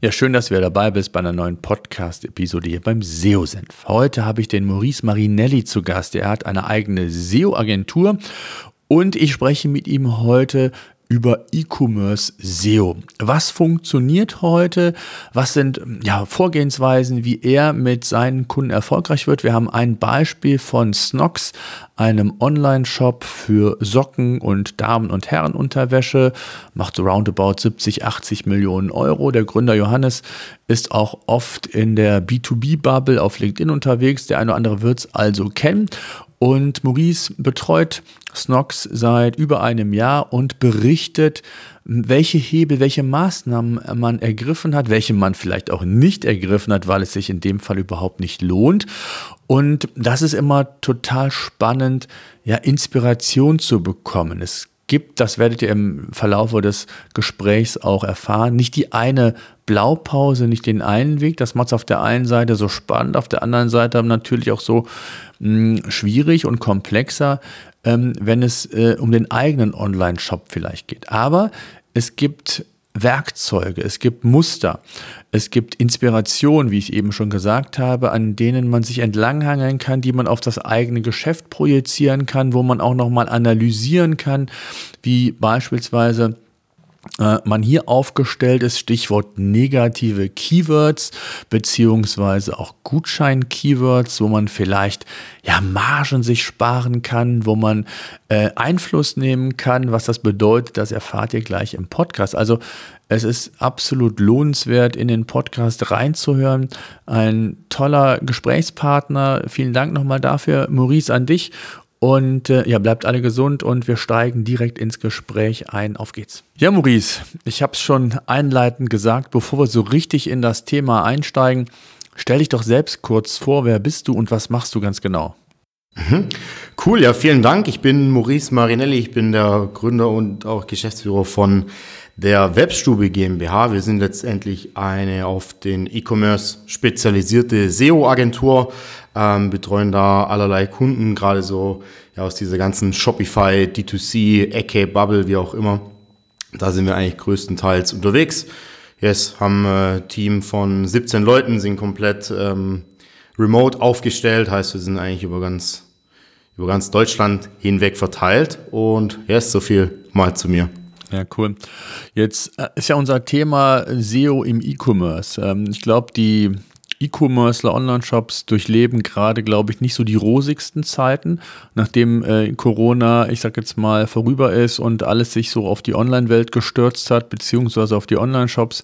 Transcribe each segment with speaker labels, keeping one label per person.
Speaker 1: Ja, schön, dass du wieder dabei bist bei einer neuen Podcast-Episode hier beim SEO-Senf. Heute habe ich den Maurice Marinelli zu Gast. Er hat eine eigene SEO-Agentur und ich spreche mit ihm heute über E-Commerce SEO. Was funktioniert heute? Was sind ja, Vorgehensweisen, wie er mit seinen Kunden erfolgreich wird? Wir haben ein Beispiel von Snox, einem Online-Shop für Socken und Damen- und Herrenunterwäsche. Macht so roundabout 70, 80 Millionen Euro. Der Gründer Johannes ist auch oft in der B2B-Bubble auf LinkedIn unterwegs. Der eine oder andere wird es also kennen. Und Maurice betreut Snox seit über einem Jahr und berichtet, welche Hebel, welche Maßnahmen man ergriffen hat, welche man vielleicht auch nicht ergriffen hat, weil es sich in dem Fall überhaupt nicht lohnt. Und das ist immer total spannend, ja, Inspiration zu bekommen. Es gibt, das werdet ihr im Verlauf des Gesprächs auch erfahren, nicht die eine Blaupause, nicht den einen Weg. Das macht es auf der einen Seite so spannend, auf der anderen Seite natürlich auch so mh, hm, schwierig und komplexer, ähm, wenn es äh, um den eigenen Online-Shop vielleicht geht. Aber es gibt Werkzeuge, es gibt Muster, es gibt Inspiration, wie ich eben schon gesagt habe, an denen man sich entlanghangeln kann, die man auf das eigene Geschäft projizieren kann, wo man auch nochmal analysieren kann, wie beispielsweise man hier aufgestellt ist, Stichwort negative Keywords beziehungsweise auch Gutschein-Keywords, wo man vielleicht ja Margen sich sparen kann, wo man äh, Einfluss nehmen kann. Was das bedeutet, das erfahrt ihr gleich im Podcast. Also es ist absolut lohnenswert, in den Podcast reinzuhören. Ein toller Gesprächspartner. Vielen Dank nochmal dafür, Maurice, an dich. Und äh, ja, bleibt alle gesund und wir steigen direkt ins Gespräch ein. Auf geht's. Ja, Maurice, ich habe es schon einleitend gesagt, bevor wir so richtig in das Thema einsteigen, stell dich doch selbst kurz vor, wer bist du und was machst du ganz genau?
Speaker 2: Mhm. Cool, ja, vielen Dank. Ich bin Maurice Marinelli, ich bin der Gründer und auch Geschäftsführer von der Webstube GmbH. Wir sind letztendlich eine auf den E-Commerce spezialisierte SEO-Agentur, ähm, betreuen da allerlei Kunden, gerade so ja, aus dieser ganzen Shopify, D2C, Ecke, Bubble, wie auch immer. Da sind wir eigentlich größtenteils unterwegs. Yes, haben ein Team von 17 Leuten, sind komplett ähm, remote aufgestellt, heißt wir sind eigentlich über ganz, über ganz Deutschland hinweg verteilt. Und yes, so viel mal zu mir.
Speaker 1: Ja, cool. Jetzt äh, ist ja unser Thema SEO im E-Commerce. Ähm, ich glaube, die E-Commercer, Online-Shops durchleben gerade, glaube ich, nicht so die rosigsten Zeiten, nachdem äh, Corona, ich sag jetzt mal, vorüber ist und alles sich so auf die Online-Welt gestürzt hat, beziehungsweise auf die Online-Shops,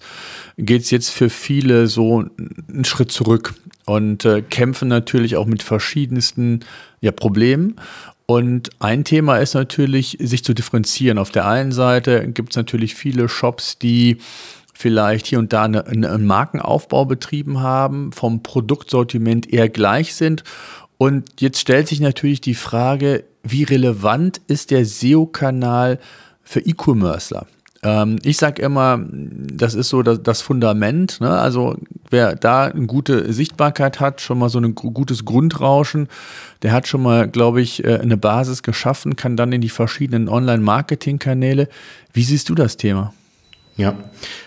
Speaker 1: geht es jetzt für viele so einen Schritt zurück und äh, kämpfen natürlich auch mit verschiedensten ja, Problemen. Und ein Thema ist natürlich, sich zu differenzieren. Auf der einen Seite gibt es natürlich viele Shops, die vielleicht hier und da eine, einen Markenaufbau betrieben haben, vom Produktsortiment eher gleich sind. Und jetzt stellt sich natürlich die Frage, wie relevant ist der SEO-Kanal für E-Commercer? Ähm, ich sage immer, das ist so das, das Fundament. Ne? Also wer da eine gute Sichtbarkeit hat, schon mal so ein gutes Grundrauschen, der hat schon mal, glaube ich, äh, eine Basis geschaffen, kann dann in die verschiedenen Online-Marketing-Kanäle. Wie siehst du das Thema?
Speaker 2: Ja,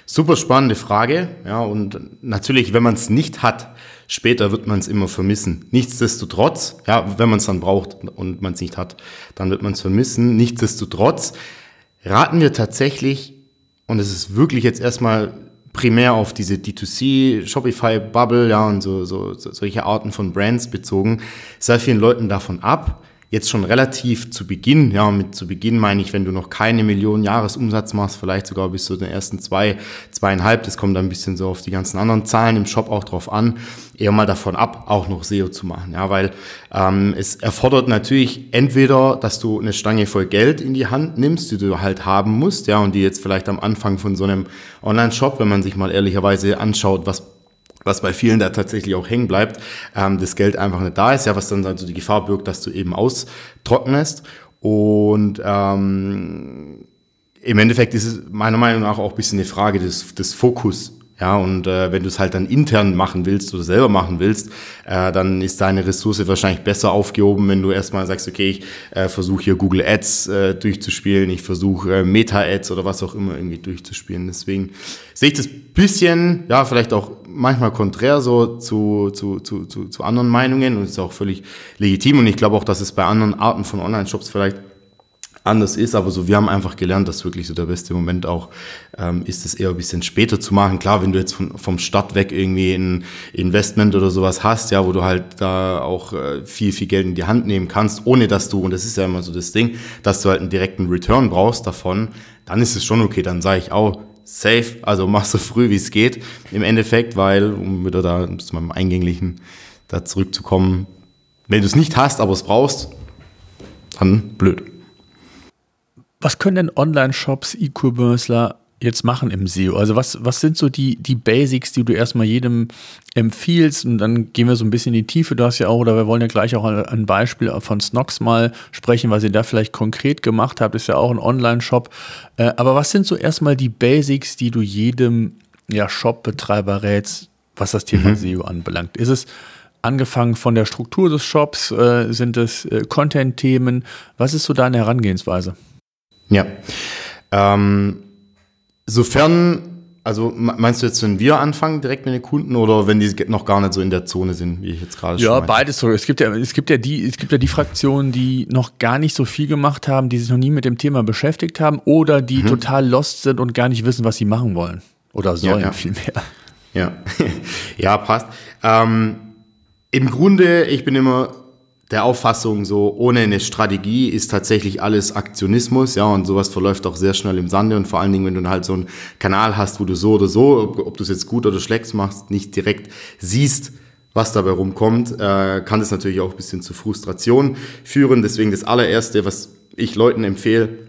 Speaker 2: super spannende Frage. Ja, und natürlich, wenn man es nicht hat, später wird man es immer vermissen. Nichtsdestotrotz, ja, wenn man es dann braucht und man es nicht hat, dann wird man es vermissen. Nichtsdestotrotz raten wir tatsächlich, und es ist wirklich jetzt erstmal primär auf diese D2C, Shopify Bubble, ja, und so, so, so solche Arten von Brands bezogen, sehr vielen Leuten davon ab, jetzt schon relativ zu Beginn, ja, mit zu Beginn meine ich, wenn du noch keine Millionen Jahresumsatz machst, vielleicht sogar bis zu den ersten zwei, zweieinhalb, das kommt dann ein bisschen so auf die ganzen anderen Zahlen im Shop auch drauf an, eher mal davon ab, auch noch SEO zu machen, ja, weil ähm, es erfordert natürlich entweder, dass du eine Stange voll Geld in die Hand nimmst, die du halt haben musst, ja, und die jetzt vielleicht am Anfang von so einem Online-Shop, wenn man sich mal ehrlicherweise anschaut, was was bei vielen da tatsächlich auch hängen bleibt, ähm, das Geld einfach nicht da ist, ja, was dann also die Gefahr birgt, dass du eben austrocknest. Und ähm, im Endeffekt ist es meiner Meinung nach auch ein bisschen eine Frage des, des Fokus ja, und äh, wenn du es halt dann intern machen willst oder selber machen willst, äh, dann ist deine Ressource wahrscheinlich besser aufgehoben, wenn du erstmal sagst, okay, ich äh, versuche hier Google Ads äh, durchzuspielen, ich versuche äh, Meta-Ads oder was auch immer irgendwie durchzuspielen. Deswegen sehe ich das bisschen, ja, vielleicht auch manchmal konträr so zu, zu, zu, zu, zu anderen Meinungen und ist auch völlig legitim. Und ich glaube auch, dass es bei anderen Arten von Online-Shops vielleicht anders ist, aber so, wir haben einfach gelernt, dass wirklich so der beste Moment auch ähm, ist, es eher ein bisschen später zu machen. Klar, wenn du jetzt von, vom Start weg irgendwie ein Investment oder sowas hast, ja, wo du halt da auch äh, viel, viel Geld in die Hand nehmen kannst, ohne dass du, und das ist ja immer so das Ding, dass du halt einen direkten Return brauchst davon, dann ist es schon okay, dann sage ich auch, safe, also mach so früh wie es geht im Endeffekt, weil, um wieder da zu meinem Eingänglichen da zurückzukommen, wenn du es nicht hast, aber es brauchst, dann blöd.
Speaker 1: Was können denn Online-Shops, E-Commercer jetzt machen im SEO? Also was, was sind so die, die Basics, die du erstmal jedem empfiehlst? Und dann gehen wir so ein bisschen in die Tiefe. Du hast ja auch, oder wir wollen ja gleich auch ein Beispiel von Snox mal sprechen, was ihr da vielleicht konkret gemacht habt. Ist ja auch ein Online-Shop. Äh, aber was sind so erstmal die Basics, die du jedem ja, Shop-Betreiber rätst, was das Thema mhm. SEO anbelangt? Ist es angefangen von der Struktur des Shops? Äh, sind es äh, Content-Themen? Was ist so deine Herangehensweise?
Speaker 2: Ja. Ähm, sofern, also meinst du jetzt, wenn wir anfangen direkt mit den Kunden oder wenn die noch gar nicht so in der Zone sind, wie ich jetzt gerade
Speaker 1: schon Ja, beides so. Es gibt ja, es gibt ja die, es gibt ja die Fraktionen, die noch gar nicht so viel gemacht haben, die sich noch nie mit dem Thema beschäftigt haben oder die mhm. total lost sind und gar nicht wissen, was sie machen wollen. Oder sollen
Speaker 2: ja, ja.
Speaker 1: vielmehr.
Speaker 2: Ja. ja, passt. Ähm, Im Grunde, ich bin immer der Auffassung, so ohne eine Strategie ist tatsächlich alles Aktionismus, ja, und sowas verläuft auch sehr schnell im Sande und vor allen Dingen, wenn du halt so einen Kanal hast, wo du so oder so, ob, ob du es jetzt gut oder schlecht machst, nicht direkt siehst, was dabei rumkommt, äh, kann das natürlich auch ein bisschen zu Frustration führen. Deswegen das allererste, was ich Leuten empfehle,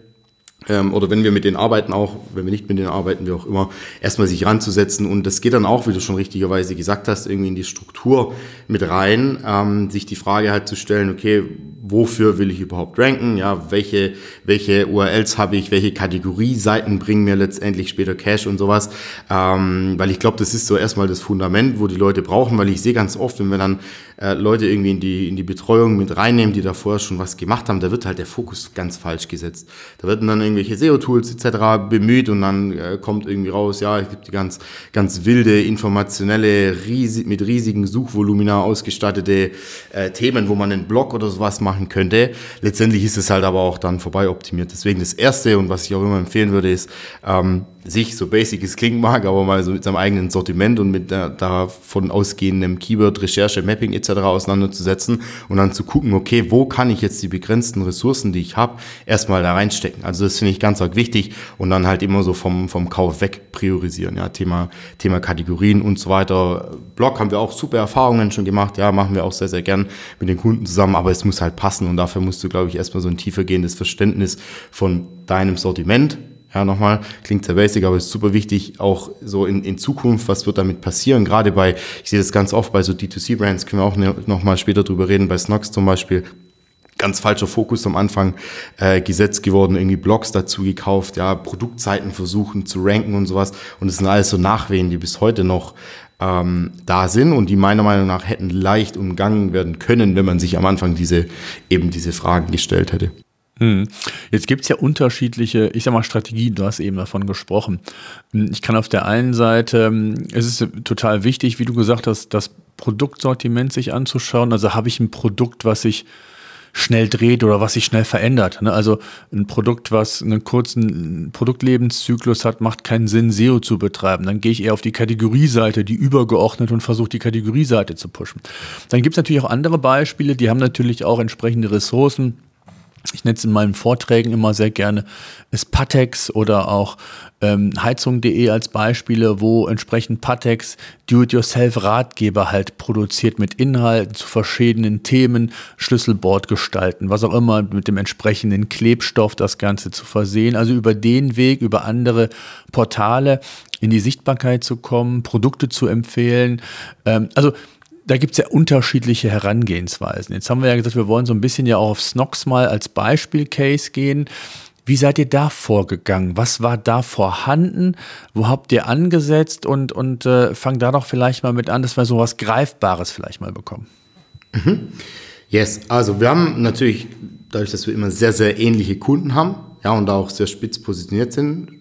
Speaker 2: ähm, oder wenn wir mit denen arbeiten auch, wenn wir nicht mit denen arbeiten, wie auch immer, erstmal sich ranzusetzen. Und das geht dann auch, wie du schon richtigerweise gesagt hast, irgendwie in die Struktur mit rein, ähm, sich die Frage halt zu stellen, okay, wofür will ich überhaupt ranken, ja, welche, welche URLs habe ich, welche Kategorie-Seiten bringen mir letztendlich später Cash und sowas, ähm, weil ich glaube, das ist so erstmal das Fundament, wo die Leute brauchen, weil ich sehe ganz oft, wenn wir dann äh, Leute irgendwie in die, in die Betreuung mit reinnehmen, die davor schon was gemacht haben, da wird halt der Fokus ganz falsch gesetzt. Da werden dann irgendwelche SEO-Tools etc. bemüht und dann äh, kommt irgendwie raus, ja, es gibt die ganz, ganz wilde, informationelle, riesig, mit riesigen Suchvolumina ausgestattete äh, Themen, wo man einen Blog oder sowas machen könnte. Letztendlich ist es halt aber auch dann vorbei optimiert. Deswegen das Erste und was ich auch immer empfehlen würde, ist, ähm, sich, so basic es klingen mag, aber mal so mit seinem eigenen Sortiment und mit der, davon ausgehenden Keyword, Recherche, Mapping etc. auseinanderzusetzen und dann zu gucken, okay, wo kann ich jetzt die begrenzten Ressourcen, die ich habe, erstmal da reinstecken. Also das finde ich ganz arg wichtig und dann halt immer so vom, vom Kauf weg priorisieren. Ja, Thema, Thema Kategorien und so weiter. Blog haben wir auch super Erfahrungen schon gemacht, ja, machen wir auch sehr, sehr gern mit den Kunden zusammen, aber es muss halt passen und dafür musst du, glaube ich, erstmal so ein tiefergehendes Verständnis von deinem Sortiment ja, nochmal, klingt sehr basic, aber ist super wichtig, auch so in, in Zukunft, was wird damit passieren? Gerade bei, ich sehe das ganz oft bei so D2C-Brands, können wir auch ne, nochmal später drüber reden, bei Snox zum Beispiel, ganz falscher Fokus am Anfang äh, gesetzt geworden, irgendwie Blogs dazu gekauft, ja, Produktseiten versuchen zu ranken und sowas. Und es sind alles so Nachwehen, die bis heute noch ähm, da sind und die meiner Meinung nach hätten leicht umgangen werden können, wenn man sich am Anfang diese eben diese Fragen gestellt hätte.
Speaker 1: Hm. Jetzt gibt es ja unterschiedliche, ich sag mal, Strategien, du hast eben davon gesprochen. Hm, ich kann auf der einen Seite, hm, es ist total wichtig, wie du gesagt hast, das Produktsortiment sich anzuschauen. Also habe ich ein Produkt, was sich schnell dreht oder was sich schnell verändert. Ne? Also ein Produkt, was einen kurzen Produktlebenszyklus hat, macht keinen Sinn, SEO zu betreiben. Dann gehe ich eher auf die Kategorieseite, die übergeordnet und versuche die Kategorieseite zu pushen. Dann gibt es natürlich auch andere Beispiele, die haben natürlich auch entsprechende Ressourcen ich nenne es in meinen Vorträgen immer sehr gerne, ist Patex oder auch ähm, Heizung.de als Beispiele, wo entsprechend Patex Do-it-yourself-Ratgeber halt produziert mit Inhalten zu verschiedenen Themen, Schlüsselbord gestalten, was auch immer, mit dem entsprechenden Klebstoff das Ganze zu versehen. Also über den Weg, über andere Portale in die Sichtbarkeit zu kommen, Produkte zu empfehlen. Ähm, also da gibt es ja unterschiedliche Herangehensweisen. Jetzt haben wir ja gesagt, wir wollen so ein bisschen ja auch auf Snox mal als Beispiel-Case gehen. Wie seid ihr da vorgegangen? Was war da vorhanden? Wo habt ihr angesetzt? Und, und äh, fang da doch vielleicht mal mit an, dass wir so was Greifbares vielleicht mal bekommen.
Speaker 2: Mhm. Yes, also wir haben natürlich, dadurch, dass wir immer sehr, sehr ähnliche Kunden haben, ja, und auch sehr spitz positioniert sind,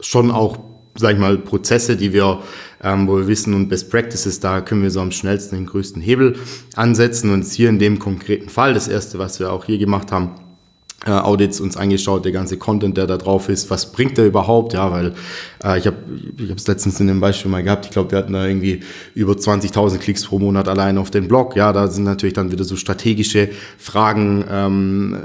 Speaker 2: schon auch, sag ich mal, Prozesse, die wir ähm, wo wir wissen und Best Practices, da können wir so am schnellsten den größten Hebel ansetzen. Und hier in dem konkreten Fall, das erste, was wir auch hier gemacht haben, äh, Audits uns angeschaut, der ganze Content, der da drauf ist, was bringt der überhaupt? Ja, weil äh, ich habe ich es letztens in dem Beispiel mal gehabt, ich glaube, wir hatten da irgendwie über 20.000 Klicks pro Monat allein auf den Blog. Ja, da sind natürlich dann wieder so strategische Fragen ähm,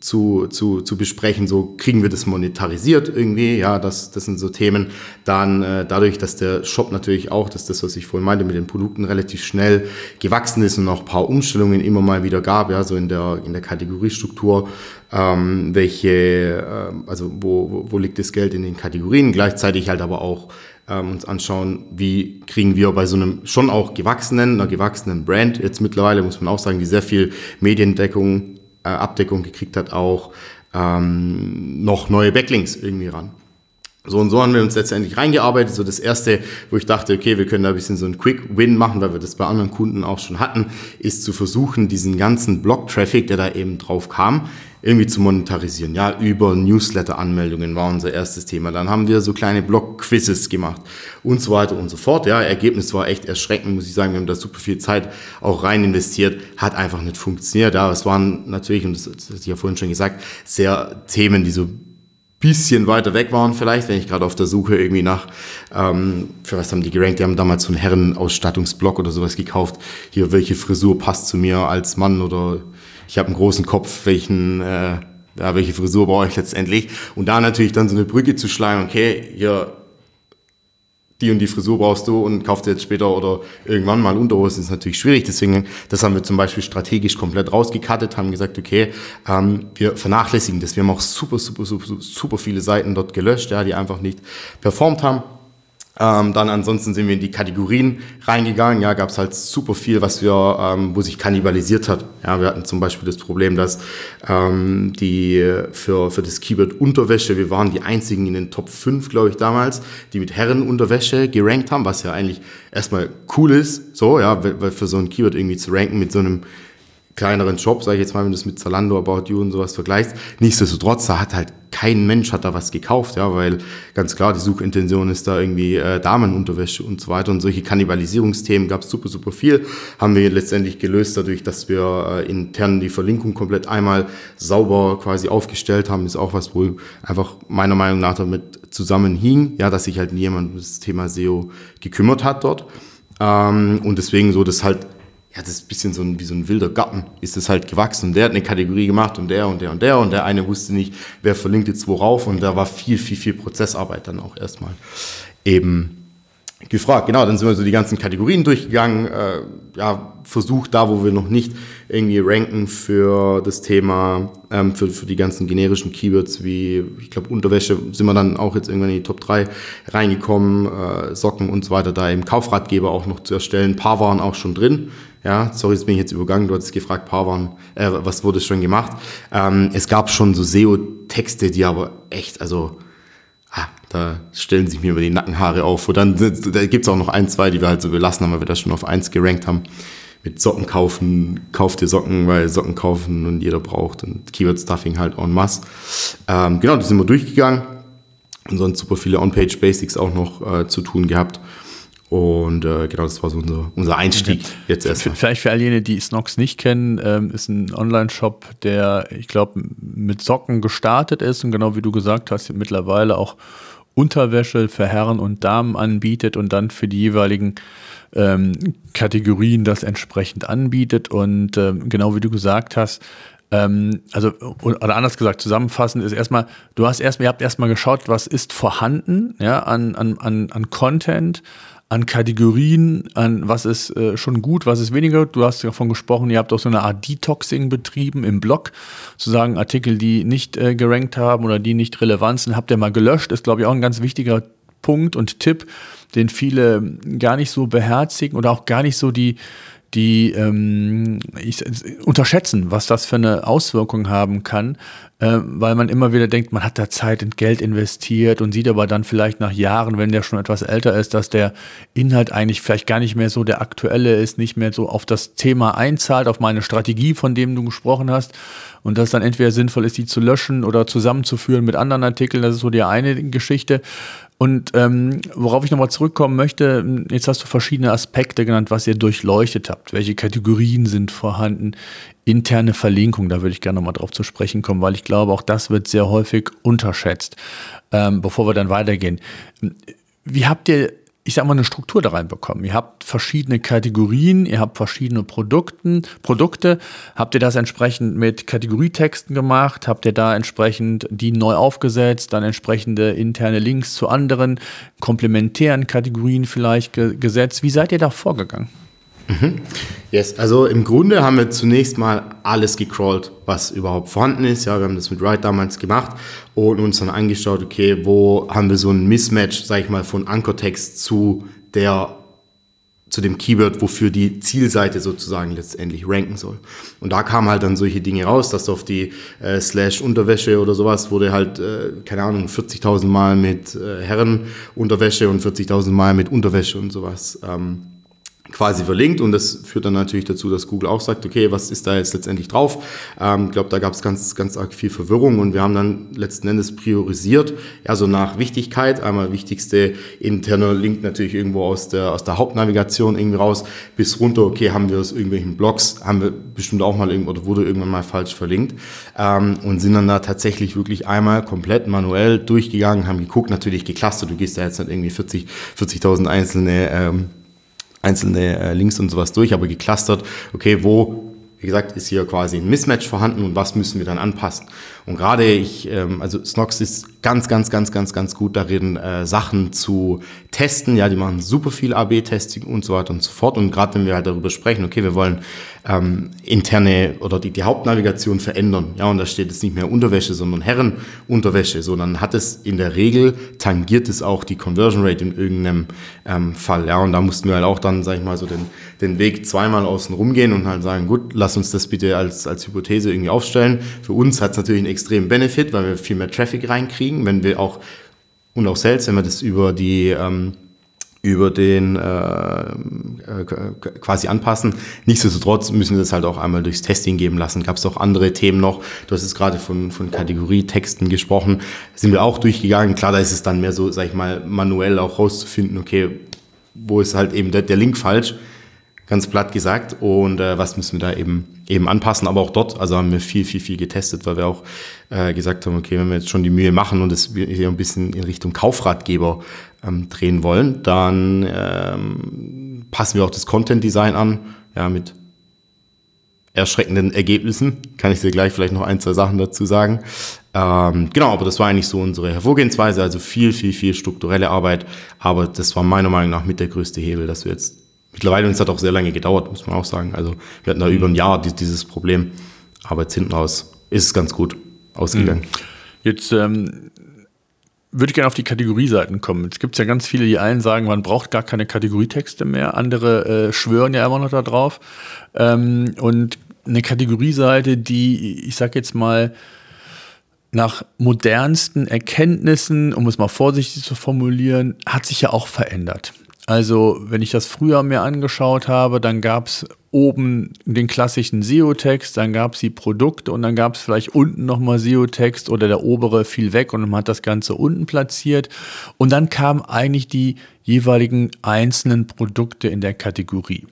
Speaker 2: zu, zu, zu besprechen, so kriegen wir das monetarisiert irgendwie, ja, das, das sind so Themen. Dann äh, dadurch, dass der Shop natürlich auch, das ist das, was ich vorhin meinte, mit den Produkten relativ schnell gewachsen ist und ein paar Umstellungen immer mal wieder gab, ja, so in der, in der Kategoriestruktur, ähm, welche, äh, also wo, wo, liegt das Geld in den Kategorien, gleichzeitig halt aber auch ähm, uns anschauen, wie kriegen wir bei so einem schon auch gewachsenen, einer gewachsenen Brand, jetzt mittlerweile muss man auch sagen, die sehr viel Mediendeckung, äh, Abdeckung gekriegt hat, auch ähm, noch neue Backlinks irgendwie ran. So und so haben wir uns letztendlich reingearbeitet. So das erste, wo ich dachte, okay, wir können da ein bisschen so einen Quick-Win machen, weil wir das bei anderen Kunden auch schon hatten, ist zu versuchen, diesen ganzen Blog-Traffic, der da eben drauf kam, irgendwie zu monetarisieren. Ja, über Newsletter-Anmeldungen war unser erstes Thema. Dann haben wir so kleine Blog-Quizzes gemacht und so weiter und so fort. Ja, Ergebnis war echt erschreckend, muss ich sagen. Wir haben da super viel Zeit auch rein investiert. Hat einfach nicht funktioniert. Ja, es waren natürlich, und das, das hatte ich ja vorhin schon gesagt, sehr Themen, die so bisschen weiter weg waren vielleicht, wenn ich gerade auf der Suche irgendwie nach, ähm, für was haben die gerankt? Die haben damals so einen Herrenausstattungsblock oder sowas gekauft. Hier, welche Frisur passt zu mir als Mann oder ich habe einen großen Kopf, welchen, äh, ja, welche Frisur brauche ich letztendlich? Und da natürlich dann so eine Brücke zu schlagen, okay, hier die und die Frisur brauchst du und kaufst jetzt später oder irgendwann mal Unterhosen, ist natürlich schwierig. Deswegen, das haben wir zum Beispiel strategisch komplett rausgekattet, haben gesagt, okay, ähm, wir vernachlässigen das. Wir haben auch super, super, super, super viele Seiten dort gelöscht, ja, die einfach nicht performt haben. Ähm, dann ansonsten sind wir in die Kategorien reingegangen. Ja, gab es halt super viel, was wir, ähm, wo sich kannibalisiert hat. Ja, wir hatten zum Beispiel das Problem, dass ähm, die für, für das Keyword Unterwäsche, wir waren die einzigen in den Top 5, glaube ich, damals, die mit Herrenunterwäsche gerankt haben, was ja eigentlich erstmal cool ist, so, ja, weil für so ein Keyword irgendwie zu ranken mit so einem kleineren Shop, sage ich jetzt mal, wenn du es mit Zalando, About You und sowas vergleichst. Nichtsdestotrotz, da hat halt kein Mensch hat da was gekauft, ja, weil ganz klar die Suchintention ist da irgendwie äh, Damenunterwäsche und so weiter und solche Kannibalisierungsthemen gab es super, super viel. Haben wir letztendlich gelöst dadurch, dass wir äh, intern die Verlinkung komplett einmal sauber quasi aufgestellt haben. Ist auch was, wo einfach meiner Meinung nach damit zusammenhing, ja, dass sich halt niemand um das Thema SEO gekümmert hat dort. Ähm, und deswegen so, dass halt ja, das ist ein bisschen so ein, wie so ein wilder Garten, ist das halt gewachsen. Und der hat eine Kategorie gemacht und der und der und der und der eine wusste nicht, wer verlinkt jetzt worauf und da war viel, viel, viel Prozessarbeit dann auch erstmal eben gefragt. Genau, dann sind wir so die ganzen Kategorien durchgegangen, äh, ja, versucht da, wo wir noch nicht irgendwie ranken für das Thema, ähm, für, für die ganzen generischen Keywords wie, ich glaube, Unterwäsche, sind wir dann auch jetzt irgendwann in die Top 3 reingekommen, äh, Socken und so weiter, da eben Kaufratgeber auch noch zu erstellen. Ein paar waren auch schon drin, ja, sorry, jetzt bin ich jetzt übergangen. Du hattest gefragt, waren, äh, was wurde schon gemacht? Ähm, es gab schon so SEO-Texte, die aber echt, also ah, da stellen sich mir über die Nackenhaare auf. Und dann da gibt's auch noch ein, zwei, die wir halt so belassen haben, weil wir das schon auf eins gerankt haben. Mit Socken kaufen, kauft ihr Socken, weil Socken kaufen und jeder braucht. Und Keyword-Stuffing halt en masse. Ähm, genau, die sind wir durchgegangen. Und sonst super viele On-Page-Basics auch noch äh, zu tun gehabt. Und äh, genau, das war so unser, unser Einstieg okay. jetzt erst.
Speaker 1: Vielleicht für all jene, die Snox nicht kennen, ähm, ist ein Online-Shop, der, ich glaube, mit Socken gestartet ist und genau wie du gesagt hast, mittlerweile auch Unterwäsche für Herren und Damen anbietet und dann für die jeweiligen ähm, Kategorien das entsprechend anbietet. Und ähm, genau wie du gesagt hast, Ähm, also, oder anders gesagt, zusammenfassend ist erstmal, du hast erstmal, ihr habt erstmal geschaut, was ist vorhanden, ja, an, an, an, an Content, an Kategorien, an was ist äh, schon gut, was ist weniger. Du hast davon gesprochen, ihr habt auch so eine Art Detoxing betrieben im Blog, sozusagen Artikel, die nicht äh, gerankt haben oder die nicht relevant sind, habt ihr mal gelöscht. Ist, glaube ich, auch ein ganz wichtiger Punkt und Tipp, den viele gar nicht so beherzigen oder auch gar nicht so die die ähm, ich, unterschätzen, was das für eine Auswirkung haben kann, äh, weil man immer wieder denkt, man hat da Zeit und Geld investiert und sieht aber dann vielleicht nach Jahren, wenn der schon etwas älter ist, dass der Inhalt eigentlich vielleicht gar nicht mehr so der aktuelle ist, nicht mehr so auf das Thema einzahlt, auf meine Strategie, von dem du gesprochen hast und dass dann entweder sinnvoll ist, die zu löschen oder zusammenzuführen mit anderen Artikeln. Das ist so die eine Geschichte. Und ähm, worauf ich nochmal zurückkommen möchte, jetzt hast du verschiedene Aspekte genannt, was ihr durchleuchtet habt. Welche Kategorien sind vorhanden? Interne Verlinkung, da würde ich gerne nochmal drauf zu sprechen kommen, weil ich glaube, auch das wird sehr häufig unterschätzt. Ähm, bevor wir dann weitergehen. Wie habt ihr ich sag mal, eine Struktur da reinbekommen. Ihr habt verschiedene Kategorien, ihr habt verschiedene Produkten, Produkte. Habt ihr das entsprechend mit Kategorietexten gemacht? Habt ihr da entsprechend die neu aufgesetzt, dann entsprechende interne Links zu anderen komplementären Kategorien vielleicht ge gesetzt? Wie seid ihr da vorgegangen?
Speaker 2: Mhm. Yes, also im Grunde haben wir zunächst mal alles gecrawlt, was überhaupt vorhanden ist. Ja, wir haben das mit Write damals gemacht und uns dann angeschaut, okay, wo haben wir so ein Mismatch, sag ich mal, von Ankertext zu der zu dem Keyword, wofür die Zielseite sozusagen letztendlich ranken soll. Und da kamen halt dann solche Dinge raus, dass auf die äh, Slash Unterwäsche oder sowas wurde halt, äh, keine Ahnung, 40.000 Mal mit äh, Herrenunterwäsche und 40.000 Mal mit Unterwäsche und sowas ähm, quasi verlinkt und das führt dann natürlich dazu, dass Google auch sagt, okay, was ist da jetzt letztendlich drauf? Ich ähm, glaube, da gab es ganz, ganz arg viel Verwirrung und wir haben dann letzten Endes priorisiert, ja, so nach Wichtigkeit, einmal wichtigste interner Link natürlich irgendwo aus der, aus der Hauptnavigation irgendwie raus, bis runter, okay, haben wir aus irgendwelchen Blogs, haben wir bestimmt auch mal irgendwo, oder wurde irgendwann mal falsch verlinkt ähm, und sind dann da tatsächlich wirklich einmal komplett manuell durchgegangen, haben geguckt, natürlich geclustert, du gehst da jetzt nicht irgendwie 40, 40.000 einzelne ähm, einzelne äh, Links und sowas durch, aber geclustert, okay, wo, wie gesagt, ist hier quasi ein Mismatch vorhanden und was müssen wir dann anpassen. Und gerade ich, ähm, also Snox ist ganz, ganz, ganz, ganz, ganz gut darin, äh, Sachen zu testen. Ja, die machen super viel AB-Testing und so weiter und so fort. Und gerade wenn wir halt darüber sprechen, okay, wir wollen ähm, interne oder die, die Hauptnavigation verändern. Ja, und da steht jetzt nicht mehr Unterwäsche, sondern Herrenunterwäsche. So, dann hat es in der Regel, tangiert es auch die Conversion Rate in irgendeinem ähm, Fall. Ja, und da mussten wir halt auch dann, sag ich mal, so den, den Weg zweimal außen rumgehen und halt sagen, gut, lass uns das bitte als, als Hypothese irgendwie aufstellen. Für uns hat es natürlich einen extremen Benefit, weil wir viel mehr Traffic reinkriegen, wenn wir auch, und auch Sales, wenn wir das über die, ähm, über den äh, äh, quasi anpassen. Nichtsdestotrotz müssen wir das halt auch einmal durchs Testing geben lassen. Gab es auch andere Themen noch. Du hast jetzt gerade von, von Kategorietexten gesprochen. Sind wir auch durchgegangen. Klar, da ist es dann mehr so, sag ich mal, manuell auch rauszufinden, okay, wo ist halt eben der, der Link falsch ganz platt gesagt. Und äh, was müssen wir da eben, eben anpassen? Aber auch dort, also haben wir viel, viel, viel getestet, weil wir auch äh, gesagt haben, okay, wenn wir jetzt schon die Mühe machen und es hier ein bisschen in Richtung Kaufratgeber ähm, drehen wollen, dann ähm, passen wir auch das Content Design an, ja, mit erschreckenden Ergebnissen. Kann ich dir gleich vielleicht noch ein, zwei Sachen dazu sagen. Ähm, genau, aber das war eigentlich so unsere Hervorgehensweise, also viel, viel, viel strukturelle Arbeit. Aber das war meiner Meinung nach mit der größte Hebel, dass wir jetzt Mittlerweile uns hat auch sehr lange gedauert, muss man auch sagen. Also wir hatten da über ein Jahr dieses Problem, aber jetzt hinten raus ist es ganz gut ausgegangen. Mhm.
Speaker 1: Jetzt ähm, würde ich gerne auf die Kategorieseiten kommen. Es gibt ja ganz viele, die einen sagen, man braucht gar keine Kategorietexte mehr. Andere äh, schwören ja immer noch darauf. Ähm, und eine Kategorieseite, die, ich sag jetzt mal, nach modernsten Erkenntnissen, um es mal vorsichtig zu formulieren, hat sich ja auch verändert. Also, wenn ich das früher mir angeschaut habe, dann gab es oben den klassischen SEO-Text, dann gab es die Produkte und dann gab es vielleicht unten nochmal SEO-Text oder der obere fiel weg und man hat das Ganze unten platziert. Und dann kamen eigentlich die jeweiligen einzelnen Produkte in der Kategorie.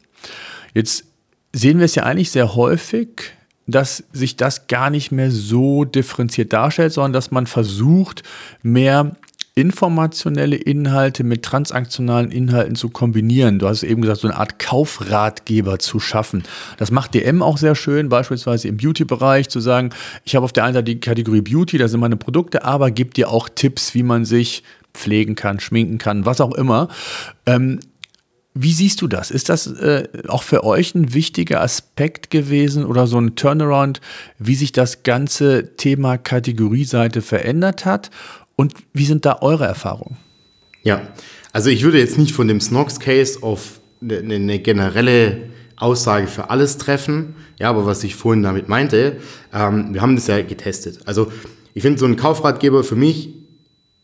Speaker 1: Jetzt sehen wir es ja eigentlich sehr häufig, dass sich das gar nicht mehr so differenziert darstellt, sondern dass man versucht, mehr informationelle Inhalte mit transaktionalen Inhalten zu kombinieren. Du hast eben gesagt, so eine Art Kaufratgeber zu schaffen. Das macht DM auch sehr schön, beispielsweise im Beauty-Bereich zu sagen, ich habe auf der einen Seite die Kategorie Beauty, da sind meine Produkte, aber gibt dir auch Tipps, wie man sich pflegen kann, schminken kann, was auch immer. Ähm, wie siehst du das? Ist das äh, auch für euch ein wichtiger Aspekt gewesen oder so ein Turnaround, wie sich das ganze Thema Kategorieseite verändert hat? Und wie sind da eure Erfahrungen?
Speaker 2: Ja, also ich würde jetzt nicht von dem Snox-Case auf eine, ne, eine generelle Aussage für alles treffen. Ja, aber was ich vorhin damit meinte, ähm, wir haben das ja getestet. Also ich finde so ein Kaufratgeber für mich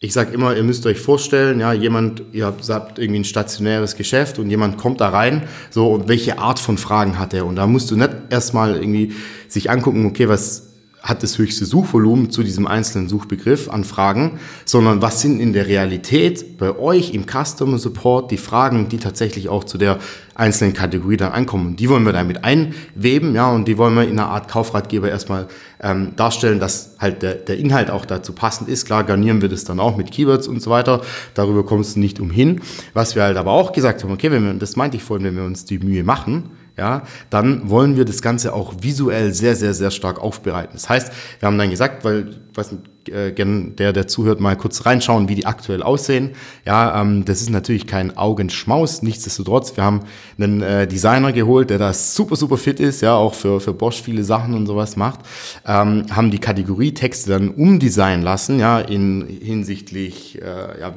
Speaker 2: ich sage immer, ihr müsst euch vorstellen, ja, jemand, ihr habt irgendwie ein stationäres Geschäft und jemand kommt da rein, so, und welche Art von Fragen hat er? Und da musst du nicht erstmal irgendwie sich angucken, okay, was hat das höchste Suchvolumen zu diesem einzelnen Suchbegriff an Fragen, sondern was sind in der Realität bei euch im Customer Support die Fragen, die tatsächlich auch zu der einzelnen Kategorie dann ankommen. Und die wollen wir damit einweben, ja, und die wollen wir in einer Art Kaufratgeber erstmal ähm, darstellen, dass halt der, der Inhalt auch dazu passend ist. Klar, garnieren wir das dann auch mit Keywords und so weiter. Darüber kommst du nicht umhin. Was wir halt aber auch gesagt haben, okay, wenn wir, das meinte ich vorhin, wenn wir uns die Mühe machen, ja, dann wollen wir das Ganze auch visuell sehr, sehr, sehr stark aufbereiten. Das heißt, wir haben dann gesagt, weil, was äh, der, der zuhört, mal kurz reinschauen, wie die aktuell aussehen. Ja, ähm, das ist natürlich kein Augenschmaus. Nichtsdestotrotz, wir haben einen äh, Designer geholt, der da super, super fit ist, ja, auch für, für Bosch viele Sachen und sowas macht. Ähm, haben die Kategorietexte dann umdesignen lassen, ja, in hinsichtlich, äh, ja,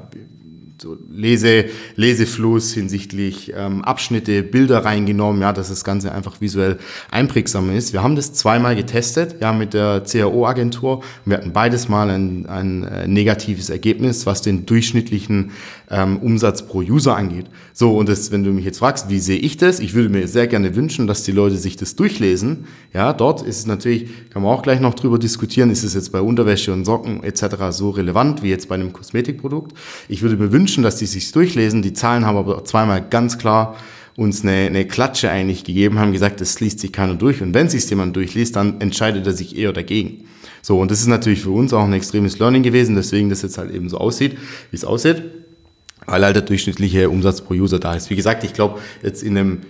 Speaker 2: so Lese, Lesefluss hinsichtlich ähm, Abschnitte, Bilder reingenommen, ja, dass das Ganze einfach visuell einprägsamer ist. Wir haben das zweimal getestet, ja, mit der CAO-Agentur. Wir hatten beides mal ein, ein äh, negatives Ergebnis, was den durchschnittlichen ähm, Umsatz pro User angeht. So, und das, wenn du mich jetzt fragst, wie sehe ich das? Ich würde mir sehr gerne wünschen, dass die Leute sich das durchlesen. Ja, dort ist es natürlich, kann man auch gleich noch drüber diskutieren, ist es jetzt bei Unterwäsche und Socken etc. so relevant wie jetzt bei einem Kosmetikprodukt. Ich würde mir wünschen, dass die sich durchlesen. Die Zahlen haben aber zweimal ganz klar uns eine, eine Klatsche eigentlich gegeben, haben gesagt, das liest sich keiner durch. Und wenn sich jemand durchliest, dann entscheidet er sich eher dagegen. So, und das ist natürlich für uns auch ein extremes Learning gewesen, deswegen das jetzt halt eben so aussieht, wie es aussieht weil halt der durchschnittliche Umsatz pro User da ist. Wie gesagt, ich glaube, jetzt in einem,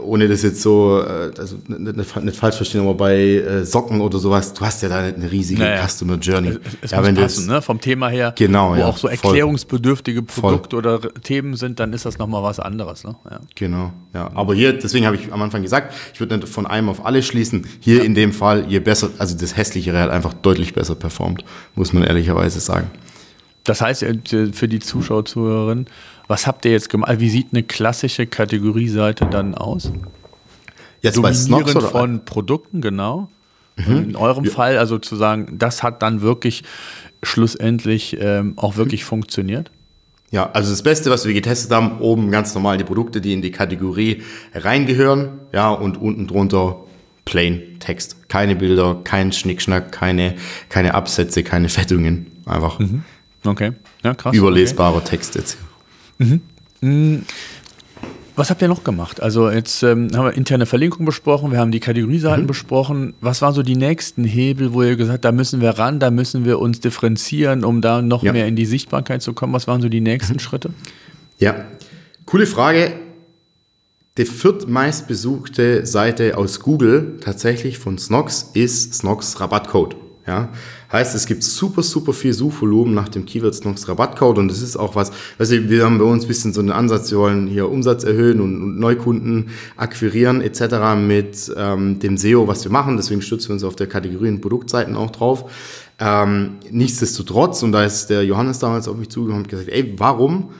Speaker 2: ohne das jetzt so, äh, also nicht, nicht falsch verstehen, aber bei äh, Socken oder sowas, du hast ja da nicht eine riesige naja, Customer Journey.
Speaker 1: Es, es ja, wenn passen, das, ne? vom Thema her,
Speaker 2: genau,
Speaker 1: wo
Speaker 2: ja,
Speaker 1: auch so erklärungsbedürftige Produkte oder Themen sind, dann ist das nochmal was anderes. Ne?
Speaker 2: Ja. Genau, ja. Aber hier, deswegen habe ich am Anfang gesagt, ich würde nicht von einem auf alle schließen. Hier ja. in dem Fall, je besser, also das Hässlichere hat einfach deutlich besser performt, muss man ehrlicherweise sagen.
Speaker 1: Das heißt äh, für die Zuschauer, Zuhörerinnen, was habt ihr jetzt gemacht? Also wie sieht eine klassische Kategorieseite dann aus?
Speaker 2: Jetzt bei Snox
Speaker 1: oder? von Produkten, genau. Mhm. In eurem ja. Fall, also zu sagen, das hat dann wirklich schlussendlich ähm, auch wirklich mhm. funktioniert?
Speaker 2: Ja, also das Beste, was wir getestet haben, oben ganz normal die Produkte, die in die Kategorie reingehören, ja, und unten drunter plain Text. Keine Bilder, kein Schnickschnack, keine, keine Absätze, keine Fettungen. Einfach. Mhm.
Speaker 1: Okay, ja, krass.
Speaker 2: Überlesbarer okay. Text jetzt.
Speaker 1: Mhm. mhm. Was habt ihr noch gemacht? Also jetzt ähm, haben wir interne Verlinkung besprochen, wir haben die Kategorieseiten mhm. besprochen. Was waren so die nächsten Hebel, wo ihr gesagt habt, da müssen wir ran, da müssen wir uns differenzieren, um da noch ja. mehr in die Sichtbarkeit zu kommen? Was waren so die nächsten mhm. Schritte?
Speaker 2: Ja, coole Frage. Die viertmeist besuchte Seite aus Google tatsächlich von Snox ist Snox Rabattcode. Ja, heißt, es gibt super, super viel Suchvolumen nach dem Keyword Snox Rabattcode und das ist auch was, du, wir haben bei uns ein bisschen so einen Ansatz, wir wollen hier Umsatz erhöhen und, und Neukunden akquirieren etc. mit ähm, dem SEO, was wir machen, deswegen stützen wir uns auf der Kategorie und Produktseiten auch drauf. Ähm, nichtsdestotrotz, und da ist der Johannes damals auf mich zugekommen und gesagt, ey, warum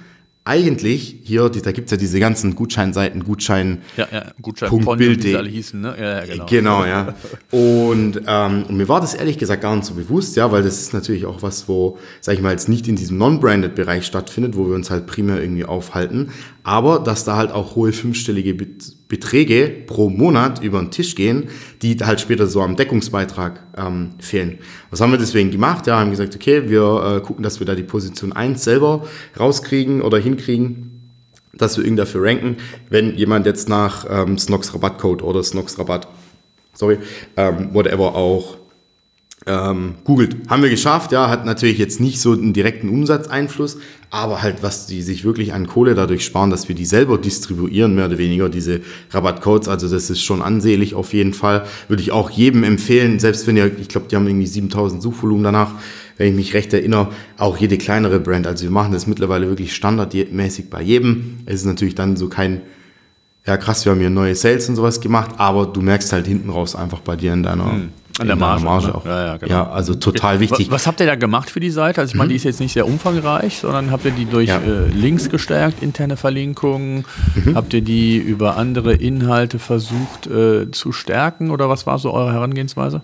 Speaker 2: eigentlich hier, die, da gibt's ja diese ganzen Gutscheinseiten, Gutschein,
Speaker 1: ja, ja, Gutschein
Speaker 2: Punkt
Speaker 1: die alle hießen, ne?
Speaker 2: Ja, ja, genau. genau, ja. Und, ähm, und mir war das ehrlich gesagt gar nicht so bewusst, ja, weil das ist natürlich auch was, wo, sag ich mal, jetzt nicht in diesem Non-Branded-Bereich stattfindet, wo wir uns halt primär irgendwie aufhalten, aber dass da halt auch hohe fünfstellige Beträge pro Monat über den Tisch gehen, die halt später so am Deckungsbeitrag ähm, fehlen. Was haben wir deswegen gemacht? Ja, haben gesagt, okay, wir äh, gucken, dass wir da die Position 1 selber rauskriegen oder hinkriegen, dass wir irgendwie dafür ranken, wenn jemand jetzt nach ähm, Snox Rabattcode oder Snox Rabatt, sorry, ähm, whatever auch ähm, googelt. Haben wir geschafft, ja, hat natürlich jetzt nicht so einen direkten Umsatzeinfluss, aber halt, was die sich wirklich an Kohle dadurch sparen, dass wir die selber distribuieren, mehr oder weniger, diese Rabattcodes, also das ist schon ansehlich auf jeden Fall. Würde ich auch jedem empfehlen, selbst wenn ihr, ich glaube, die haben irgendwie 7000 Suchvolumen danach, wenn ich mich recht erinnere, auch jede kleinere Brand. Also wir machen das mittlerweile wirklich standardmäßig bei jedem. Es ist natürlich dann so kein ja krass, wir haben hier neue Sales und sowas gemacht, aber du merkst halt hinten raus einfach bei dir in deiner, hm.
Speaker 1: An der Marge,
Speaker 2: Marge auch. Ja, ja, genau. ja, also total wichtig.
Speaker 1: Was, habt ihr da gemacht für die Seite? Also ich meine, die ist jetzt nicht sehr umfangreich, sondern habt ihr die durch ja. äh, Links gestärkt, interne Verlinkungen? Mhm. Habt ihr die über andere Inhalte versucht äh, zu stärken oder was war so eure Herangehensweise?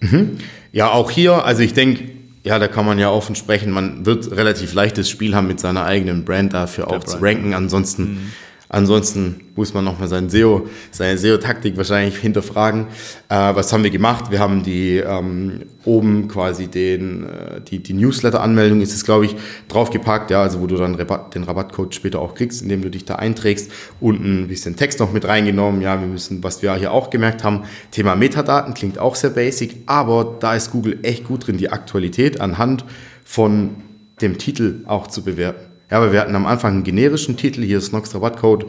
Speaker 2: Mhm. Ja, auch hier, also ich denke, ja, da kann man ja offen sprechen. Man wird relativ leichtes Spiel haben mit seiner eigenen Brand dafür der auch Brand. zu ranken. Ansonsten mhm. Ansonsten muss man nochmal sein SEO, seine SEO-Taktik wahrscheinlich hinterfragen. Äh, was haben wir gemacht? Wir haben die ähm, oben quasi den, äh, die, die Newsletter-Anmeldung ist es, glaube ich, draufgepackt, ja, also wo du dann Rabatt, den Rabattcode später auch kriegst, indem du dich da einträgst. Unten ein bisschen Text noch mit reingenommen. Ja, wir müssen, was wir hier auch gemerkt haben, Thema Metadaten klingt auch sehr basic, aber da ist Google echt gut drin, die Aktualität anhand von dem Titel auch zu bewerten. Ja, aber wir hatten am Anfang einen generischen Titel, hier ist Nox Rabattcode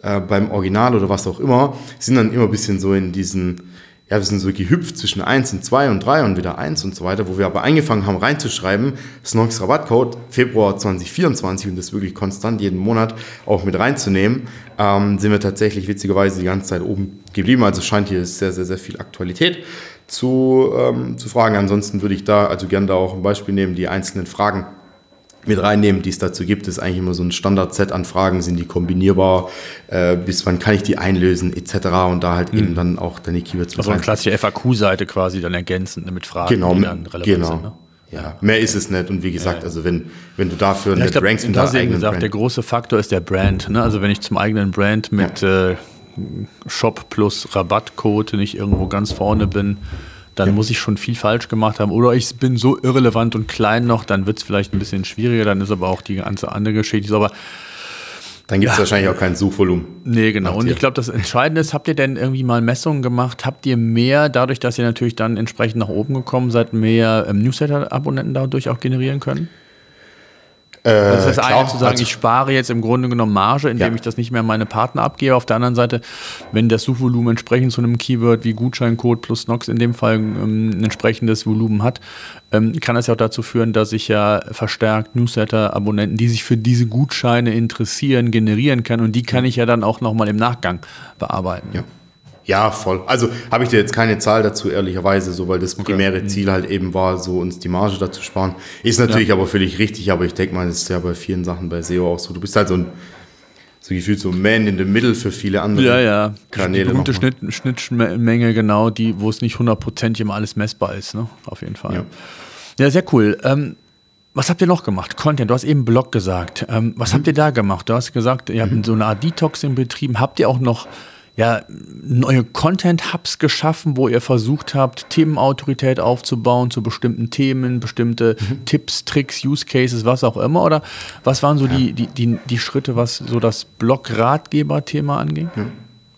Speaker 2: äh, beim Original oder was auch immer, sind dann immer ein bisschen so in diesen, ja, wir sind so gehüpft zwischen 1 und 2 und 3 und wieder 1 und so weiter, wo wir aber angefangen haben reinzuschreiben, Snox Rabattcode Februar 2024 und das wirklich konstant jeden Monat auch mit reinzunehmen, ähm, sind wir tatsächlich witzigerweise die ganze Zeit oben geblieben. Also scheint hier sehr, sehr, sehr viel Aktualität zu, ähm, zu fragen. Ansonsten würde ich da also gerne da auch ein Beispiel nehmen, die einzelnen Fragen mit reinnehmen, die es dazu gibt, ist eigentlich immer so ein Standard-Set an Fragen, sind die kombinierbar, äh, bis wann kann ich die einlösen, etc. Und da halt mhm. eben dann auch deine Keywords
Speaker 1: Also eine klassische FAQ-Seite quasi dann ergänzend ne, mit Fragen,
Speaker 2: genau, die dann relevant genau. sind. Ne? Ja, mehr ist es nicht. Und wie gesagt, ja. also wenn, wenn du dafür
Speaker 1: ja, nicht glaub, rankst mit deiner eigenen gesagt, Brand. Der große Faktor ist der Brand. Ne? Also wenn ich zum eigenen Brand mit ja. äh, Shop plus Rabattcode nicht irgendwo ganz vorne bin, dann ja. muss ich schon viel falsch gemacht haben. Oder ich bin so irrelevant und klein noch, dann wird es vielleicht ein bisschen schwieriger, dann ist aber auch die ganze andere Geschichte. Aber
Speaker 2: dann gibt es ja. wahrscheinlich auch kein Suchvolumen.
Speaker 1: Nee, genau. Und ich glaube, das Entscheidende ist, habt ihr denn irgendwie mal Messungen gemacht? Habt ihr mehr, dadurch, dass ihr natürlich dann entsprechend nach oben gekommen seid, mehr ähm, Newsletter-Abonnenten dadurch auch generieren können? Äh, das ist das eine zu sagen, also, ich spare jetzt im Grunde genommen Marge, indem ja. ich das nicht mehr an meine Partner abgebe. Auf der anderen Seite, wenn das Suchvolumen entsprechend zu einem Keyword wie Gutscheincode plus Nox in dem Fall ähm, ein entsprechendes Volumen hat, ähm, kann das ja auch dazu führen, dass ich ja verstärkt Newsletter-Abonnenten, die sich für diese Gutscheine interessieren, generieren kann. Und die kann ich ja dann auch nochmal im Nachgang bearbeiten.
Speaker 2: Ja. Ja, voll. Also habe ich dir jetzt keine Zahl dazu, ehrlicherweise, so weil das primäre okay. Mhm. Ziel halt eben war, so uns die Marge dazu sparen. Ist natürlich ja. aber völlig richtig, aber ich denke mal, das ist ja bei vielen Sachen bei SEO auch so. Du bist halt so ein so gefühlt so Man in the Middle für viele andere
Speaker 1: ja, ja. Kanäle. Die gute Schnitt, Schnittmenge, genau, die, wo es nicht hundertprozentig immer alles messbar ist, ne? Auf jeden Fall. Ja, ja sehr cool. Ähm, was habt ihr noch gemacht? Content, du hast eben Blog gesagt. Ähm, was mhm. habt ihr da gemacht? Du hast gesagt, ihr habt mhm. so eine Art Detoxing betrieben. Habt ihr auch noch ja, neue Content-Hubs geschaffen, wo ihr versucht habt, Themenautorität aufzubauen zu bestimmten Themen, bestimmte mhm. Tipps, Tricks, Use Cases, was auch immer? Oder was waren so ja. die, die, die, die, Schritte, was so das Blog-Ratgeber-Thema anging?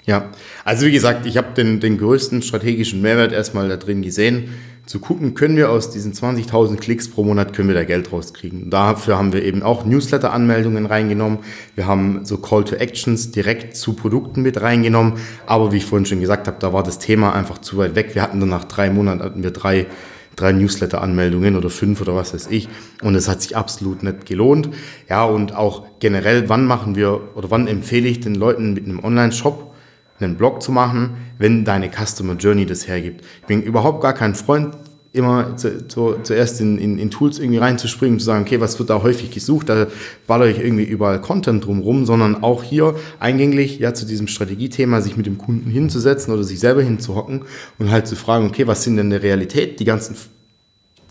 Speaker 2: Ja, also wie gesagt, ich habe den, den größten strategischen Mehrwert erstmal da drin gesehen zu gucken, können wir aus diesen 20.000 Klicks pro Monat, können wir da Geld rauskriegen. Dafür haben wir eben auch Newsletter-Anmeldungen reingenommen. Wir haben so Call to Actions direkt zu Produkten mit reingenommen. Aber wie ich vorhin schon gesagt habe, da war das Thema einfach zu weit weg. Wir hatten dann nach drei Monaten hatten wir drei, drei Newsletter-Anmeldungen oder fünf oder was weiß ich. Und es hat sich absolut nicht gelohnt. Ja, und auch generell, wann machen wir oder wann empfehle ich den Leuten mit einem Online-Shop einen Blog zu machen, wenn deine Customer Journey das hergibt. Ich bin überhaupt gar kein Freund, immer zu, zu, zuerst in, in, in, Tools irgendwie reinzuspringen, zu sagen, okay, was wird da häufig gesucht, da baller ich irgendwie überall Content drumrum, sondern auch hier eingänglich ja zu diesem Strategiethema, sich mit dem Kunden hinzusetzen oder sich selber hinzuhocken und halt zu fragen, okay, was sind denn der Realität, die ganzen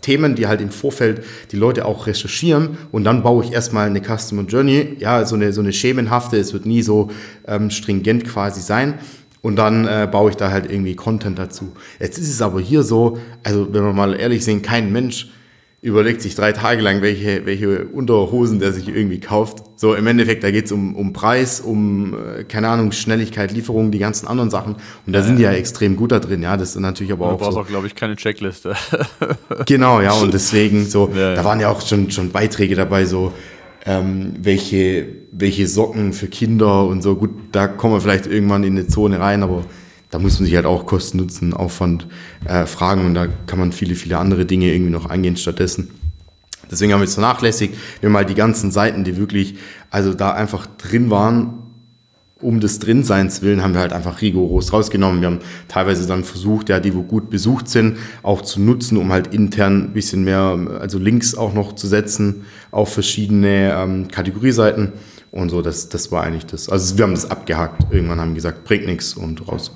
Speaker 2: Themen, die halt im Vorfeld die Leute auch recherchieren und dann baue ich erstmal eine Customer Journey, ja, so eine, so eine schemenhafte, es wird nie so ähm, stringent quasi sein und dann äh, baue ich da halt irgendwie Content dazu. Jetzt ist es aber hier so, also wenn wir mal ehrlich sind, kein Mensch überlegt sich drei Tage lang, welche, welche Unterhosen der sich irgendwie kauft. So im Endeffekt, da geht's um, um Preis, um, äh, keine Ahnung, Schnelligkeit, Lieferung, die ganzen anderen Sachen. Und da sind die ja extrem gut da drin, ja. Das ist natürlich aber auch.
Speaker 1: Du brauchst
Speaker 2: so.
Speaker 1: auch, glaube ich, keine Checkliste.
Speaker 2: genau, ja, und deswegen so,
Speaker 1: Ja, ja.
Speaker 2: da waren ja auch schon, schon Beiträge dabei, so, ähm, welche, welche Socken für Kinder und so. Gut, da kommen wir vielleicht irgendwann in eine Zone rein, aber da muss man sich halt auch Kosten, Nutzen, Aufwand äh, fragen und da kann man viele, viele andere Dinge irgendwie noch angehen stattdessen. Deswegen haben wir es vernachlässigt. Wir haben halt die ganzen Seiten, die wirklich, also da einfach drin waren, um des Drinseins willen, haben wir halt einfach rigoros rausgenommen. Wir haben teilweise dann versucht, ja, die, wo gut besucht sind, auch zu nutzen, um halt intern ein bisschen mehr, also Links auch noch zu setzen auf verschiedene ähm, Kategorieseiten und so. Das, das war eigentlich das. Also wir haben das abgehakt. Irgendwann haben gesagt, bringt nichts und raus.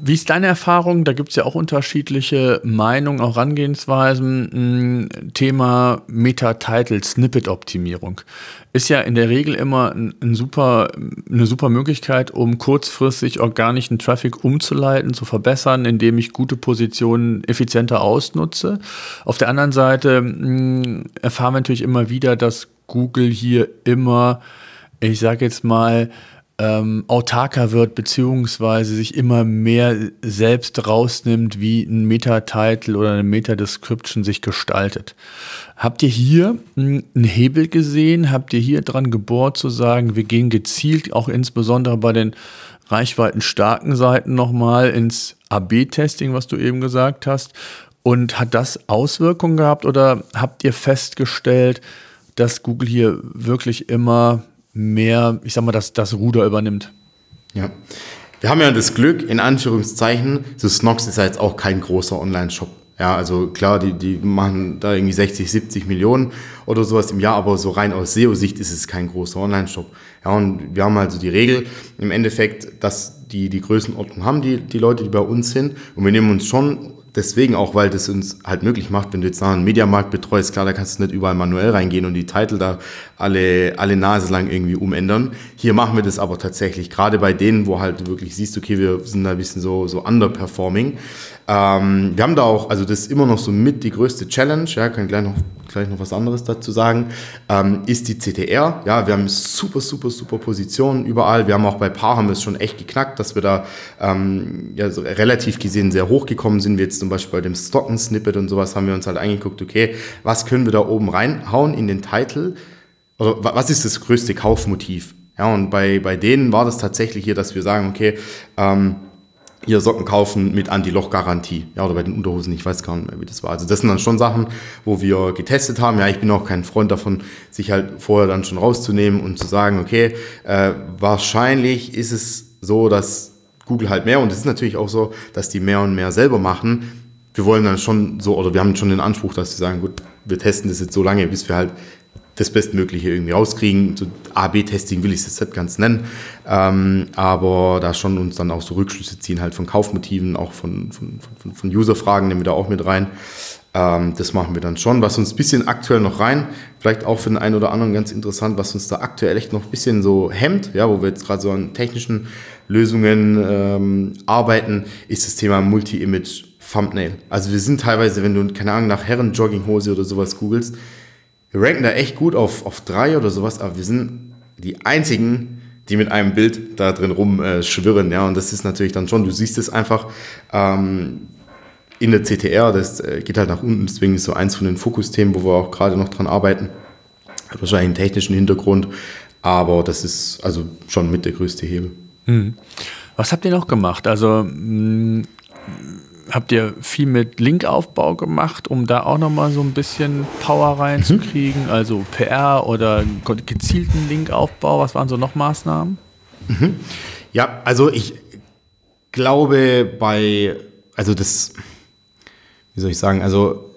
Speaker 1: Wie ist deine Erfahrung? Da gibt es ja auch unterschiedliche Meinungen, auch Herangehensweisen. Ein Thema Meta-Title-Snippet-Optimierung ist ja in der Regel immer ein, super, eine super Möglichkeit, um kurzfristig organischen Traffic umzuleiten, zu verbessern, indem ich gute Positionen effizienter ausnutze. Auf der anderen Seite mh, erfahren wir natürlich immer wieder, dass Google hier immer, ich sage jetzt mal, ähm, autarker wird, beziehungsweise sich immer mehr selbst rausnimmt, wie ein Meta-Title oder eine Meta-Description sich gestaltet. Habt ihr hier mh, einen Hebel gesehen? Habt ihr hier dran gebohrt zu sagen, wir gehen gezielt, auch insbesondere bei den reichweitenstarken Seiten nochmal ins AB-Testing, was du eben gesagt hast? Und hat das Auswirkungen gehabt oder habt ihr festgestellt, dass Google hier wirklich immer mehr, ich sag mal, das, das Ruder übernimmt.
Speaker 2: Ja. Wir haben ja das Glück, in Anführungszeichen, so Snox ist ja jetzt auch kein großer Online-Shop. Ja, also klar, die, die machen da irgendwie 60, 70 Millionen oder sowas im Jahr, aber so rein aus SEO-Sicht ist es kein großer Online-Shop. Ja, und wir haben also die Regel im Endeffekt, dass die die Größenordnung haben, die, die Leute, die bei uns sind. Und wir nehmen uns schon deswegen auch, weil das uns halt möglich macht, wenn du jetzt einem Mediamarkt betreust, klar, da kannst du nicht überall manuell reingehen und die Titel da alle, alle Nase lang irgendwie umändern. Hier machen wir das aber tatsächlich, gerade bei denen, wo halt du wirklich siehst, okay, wir sind da ein bisschen so, so underperforming. Ähm, wir haben da auch, also das ist immer noch so mit die größte Challenge, ja, kann gleich noch, gleich noch was anderes dazu sagen, ähm, ist die CTR. Ja, wir haben super, super, super Positionen überall. Wir haben auch bei Paar haben wir es schon echt geknackt, dass wir da ähm, ja, so relativ gesehen sehr hoch gekommen sind. Wir jetzt zum Beispiel bei dem Stocken-Snippet und sowas haben wir uns halt angeguckt, okay, was können wir da oben reinhauen in den Titel? Oder wa- was ist das größte Kaufmotiv? Ja, und bei, bei denen war das tatsächlich hier, dass wir sagen, okay, ähm, hier Socken kaufen mit Anti-Loch-Garantie. Ja, oder bei den Unterhosen, ich weiß gar nicht mehr, wie das war. Also das sind dann schon Sachen, wo wir getestet haben. Ja, ich bin auch kein Freund davon, sich halt vorher dann schon rauszunehmen und zu sagen, okay, äh, wahrscheinlich ist es so, dass Google halt mehr, und es ist natürlich auch so, dass die mehr und mehr selber machen. Wir wollen dann schon so, oder wir haben schon den Anspruch, dass wir sagen, gut, wir testen das jetzt so lange, bis wir halt das Bestmögliche irgendwie rauskriegen. So A-B-Testing will ich es jetzt nicht ganz nennen, ähm, aber da schon uns dann auch so Rückschlüsse ziehen, halt von Kaufmotiven, auch von, von, von, von User-Fragen nehmen wir da auch mit rein. Ähm, das machen wir dann schon. Was uns ein bisschen aktuell noch rein, vielleicht auch für den einen oder anderen ganz interessant, was uns da aktuell echt noch ein bisschen so hemmt, ja, wo wir jetzt gerade so an technischen Lösungen ähm, arbeiten, ist das Thema Multi-Image Thumbnail. Also wir sind teilweise, wenn du, keine Ahnung, nach Herren-Jogginghose oder sowas googelst, wir ranken da echt gut auf, auf drei oder sowas, aber wir sind die einzigen, die mit einem Bild da drin rumschwirren. Äh, ja, und das ist natürlich dann schon, du siehst es einfach ähm, in der CTR, das äh, geht halt nach unten, deswegen ist so eins von den Fokusthemen, wo wir auch gerade noch dran arbeiten. Hat wahrscheinlich einen technischen Hintergrund, aber das ist also schon mit der größte Hebel.
Speaker 1: Was habt ihr noch gemacht? Also mh, habt ihr viel mit Linkaufbau gemacht, um da auch nochmal so ein bisschen Power reinzukriegen? Also PR oder gezielten Linkaufbau? Was waren so noch Maßnahmen?
Speaker 2: Ja, also ich glaube bei, also das, wie soll ich sagen, also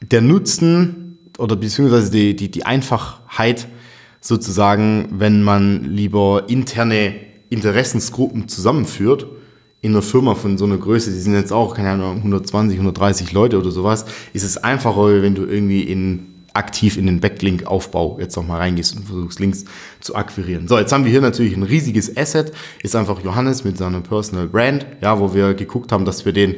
Speaker 2: der Nutzen oder beziehungsweise die, die, die Einfachheit sozusagen, wenn man lieber interne Interessensgruppen zusammenführt, in einer Firma von so einer Größe, die sind jetzt auch, keine Ahnung, 120, 130 Leute oder sowas, ist es einfacher, wenn du irgendwie in aktiv in den Backlink-Aufbau jetzt nochmal reingehst und versuchst, Links zu akquirieren. So, jetzt haben wir hier natürlich ein riesiges Asset, ist einfach Johannes mit seiner Personal Brand, ja, wo wir geguckt haben, dass wir den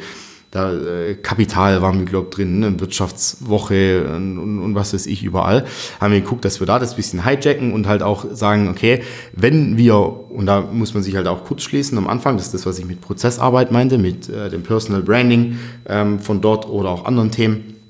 Speaker 2: da äh, Kapital waren wir, glaube drin, ne? Wirtschaftswoche und, und, und, was weiß ich, überall. Haben wir geguckt, dass wir da das bisschen hijacken und halt auch sagen, okay, wenn wir, und da muss man sich halt auch kurz schließen am Anfang, das ist das, was ich mit Prozessarbeit meinte, mit äh, dem Personal Branding ähm, von dort oder auch anderen Themen,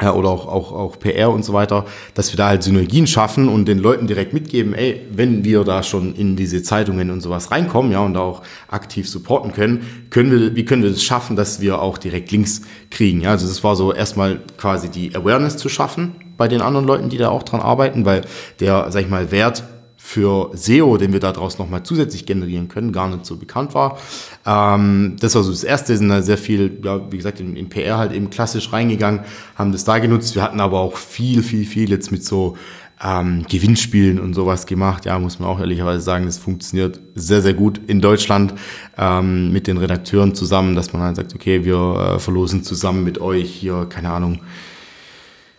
Speaker 2: ja, oder auch, auch, auch PR und so weiter, dass wir da halt Synergien schaffen und den Leuten direkt mitgeben, ey, wenn wir da schon in diese Zeitungen und sowas reinkommen, ja, und da auch aktiv supporten können, können wir, wie können wir das schaffen, dass wir auch direkt Links kriegen, ja, also das war so erstmal quasi die Awareness zu schaffen bei den anderen Leuten, die da auch dran arbeiten, weil der, sag ich mal, Wert für SEO, den wir daraus nochmal zusätzlich generieren können, gar nicht so bekannt war. Ähm, das war so das Erste, sind da sehr viel, ja, wie gesagt, in, in, PR halt eben klassisch reingegangen, haben das da genutzt. Wir hatten aber auch viel, viel, viel jetzt mit so ähm, Gewinnspielen und sowas gemacht. Ja, muss man auch ehrlicherweise sagen, das funktioniert sehr, sehr gut in Deutschland ähm, mit den Redakteuren zusammen, dass man halt sagt, okay, wir äh, verlosen zusammen mit euch hier, keine Ahnung,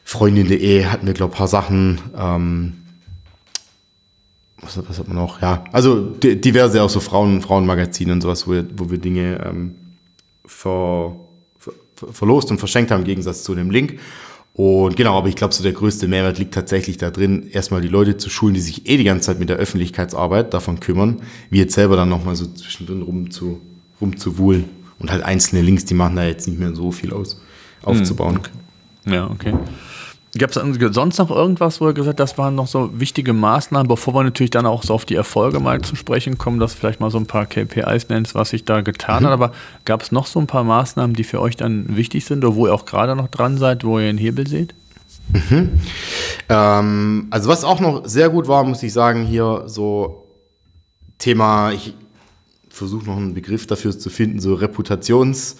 Speaker 2: Freundin.de hatten wir, glaube ich, ein paar Sachen. Ähm, was, was, hat man noch? Ja, also diverse auch so Frauen, Frauenmagazine und sowas, wo wir, wo wir Dinge ähm, ver, ver, verlost und verschenkt haben, im Gegensatz zu dem Link. Und genau, aber ich glaube, so der größte Mehrwert liegt tatsächlich da drin, erstmal die Leute zu schulen, die sich eh die ganze Zeit mit der Öffentlichkeitsarbeit davon kümmern, wie jetzt selber dann nochmal so zwischendrin rum zu, rumzuwuhlen. Und halt einzelne Links, die machen da jetzt nicht mehr so viel aus, aufzubauen.
Speaker 1: Hm, okay. Ja, okay. Gab es sonst noch irgendwas, wo ihr gesagt habt, das waren noch so wichtige Maßnahmen, bevor wir natürlich dann auch so auf die Erfolge mal zu sprechen kommen, dass vielleicht mal so ein paar KPIs nennst, was sich da getan mhm. hat. Aber gab es noch so ein paar Maßnahmen, die für euch dann wichtig sind oder wo ihr auch gerade noch dran seid, wo ihr einen Hebel seht?
Speaker 2: Mhm. Ähm, also was auch noch sehr gut war, muss ich sagen, hier so Thema, ich versuche noch einen Begriff dafür zu finden, so Reputations-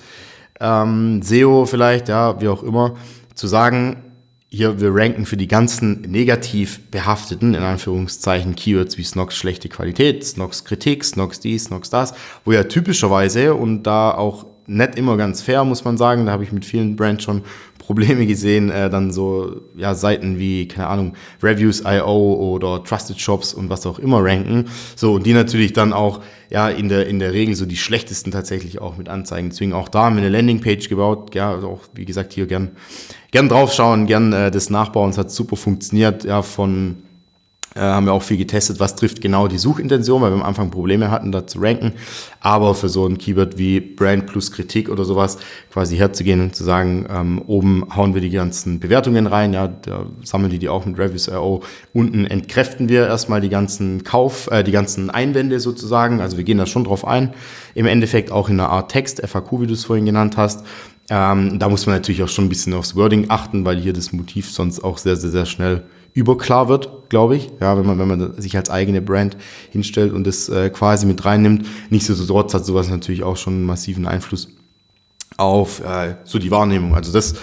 Speaker 2: ähm, SEO vielleicht, ja, wie auch immer, zu sagen, hier, wir ranken für die ganzen negativ behafteten, in Anführungszeichen, Keywords wie Snox schlechte Qualität, Snox Kritik, Snox dies, Snox das, wo ja typischerweise und da auch nicht immer ganz fair, muss man sagen, da habe ich mit vielen Brands schon Probleme gesehen, äh, dann so ja, Seiten wie, keine Ahnung, Reviews.io oder Trusted Shops und was auch immer ranken. So, und die natürlich dann auch ja in der, in der Regel so die schlechtesten tatsächlich auch mit Anzeigen. Deswegen auch da haben wir eine Landingpage gebaut, ja, also auch wie gesagt hier gern, gern draufschauen, gern äh, das nachbauen. Es hat super funktioniert, ja, von äh, haben wir auch viel getestet, was trifft genau die Suchintention, weil wir am Anfang Probleme hatten, da zu ranken. Aber für so ein Keyword wie Brand plus Kritik oder sowas quasi herzugehen und zu sagen, ähm, oben hauen wir die ganzen Bewertungen rein, ja, da sammeln die die auch mit Reviews.io. Unten entkräften wir erstmal die ganzen Kauf, äh, die ganzen Einwände sozusagen. Also wir gehen da schon drauf ein. Im Endeffekt auch in einer Art Text, FAQ, wie du es vorhin genannt hast. Ähm, da muss man natürlich auch schon ein bisschen aufs Wording achten, weil hier das Motiv sonst auch sehr, sehr, sehr schnell überklar wird, glaube ich. Ja, wenn man, wenn man sich als eigene Brand hinstellt und das äh, quasi mit reinnimmt. Nichtsdestotrotz hat sowas natürlich auch schon einen massiven Einfluss auf äh, so die Wahrnehmung. Also das,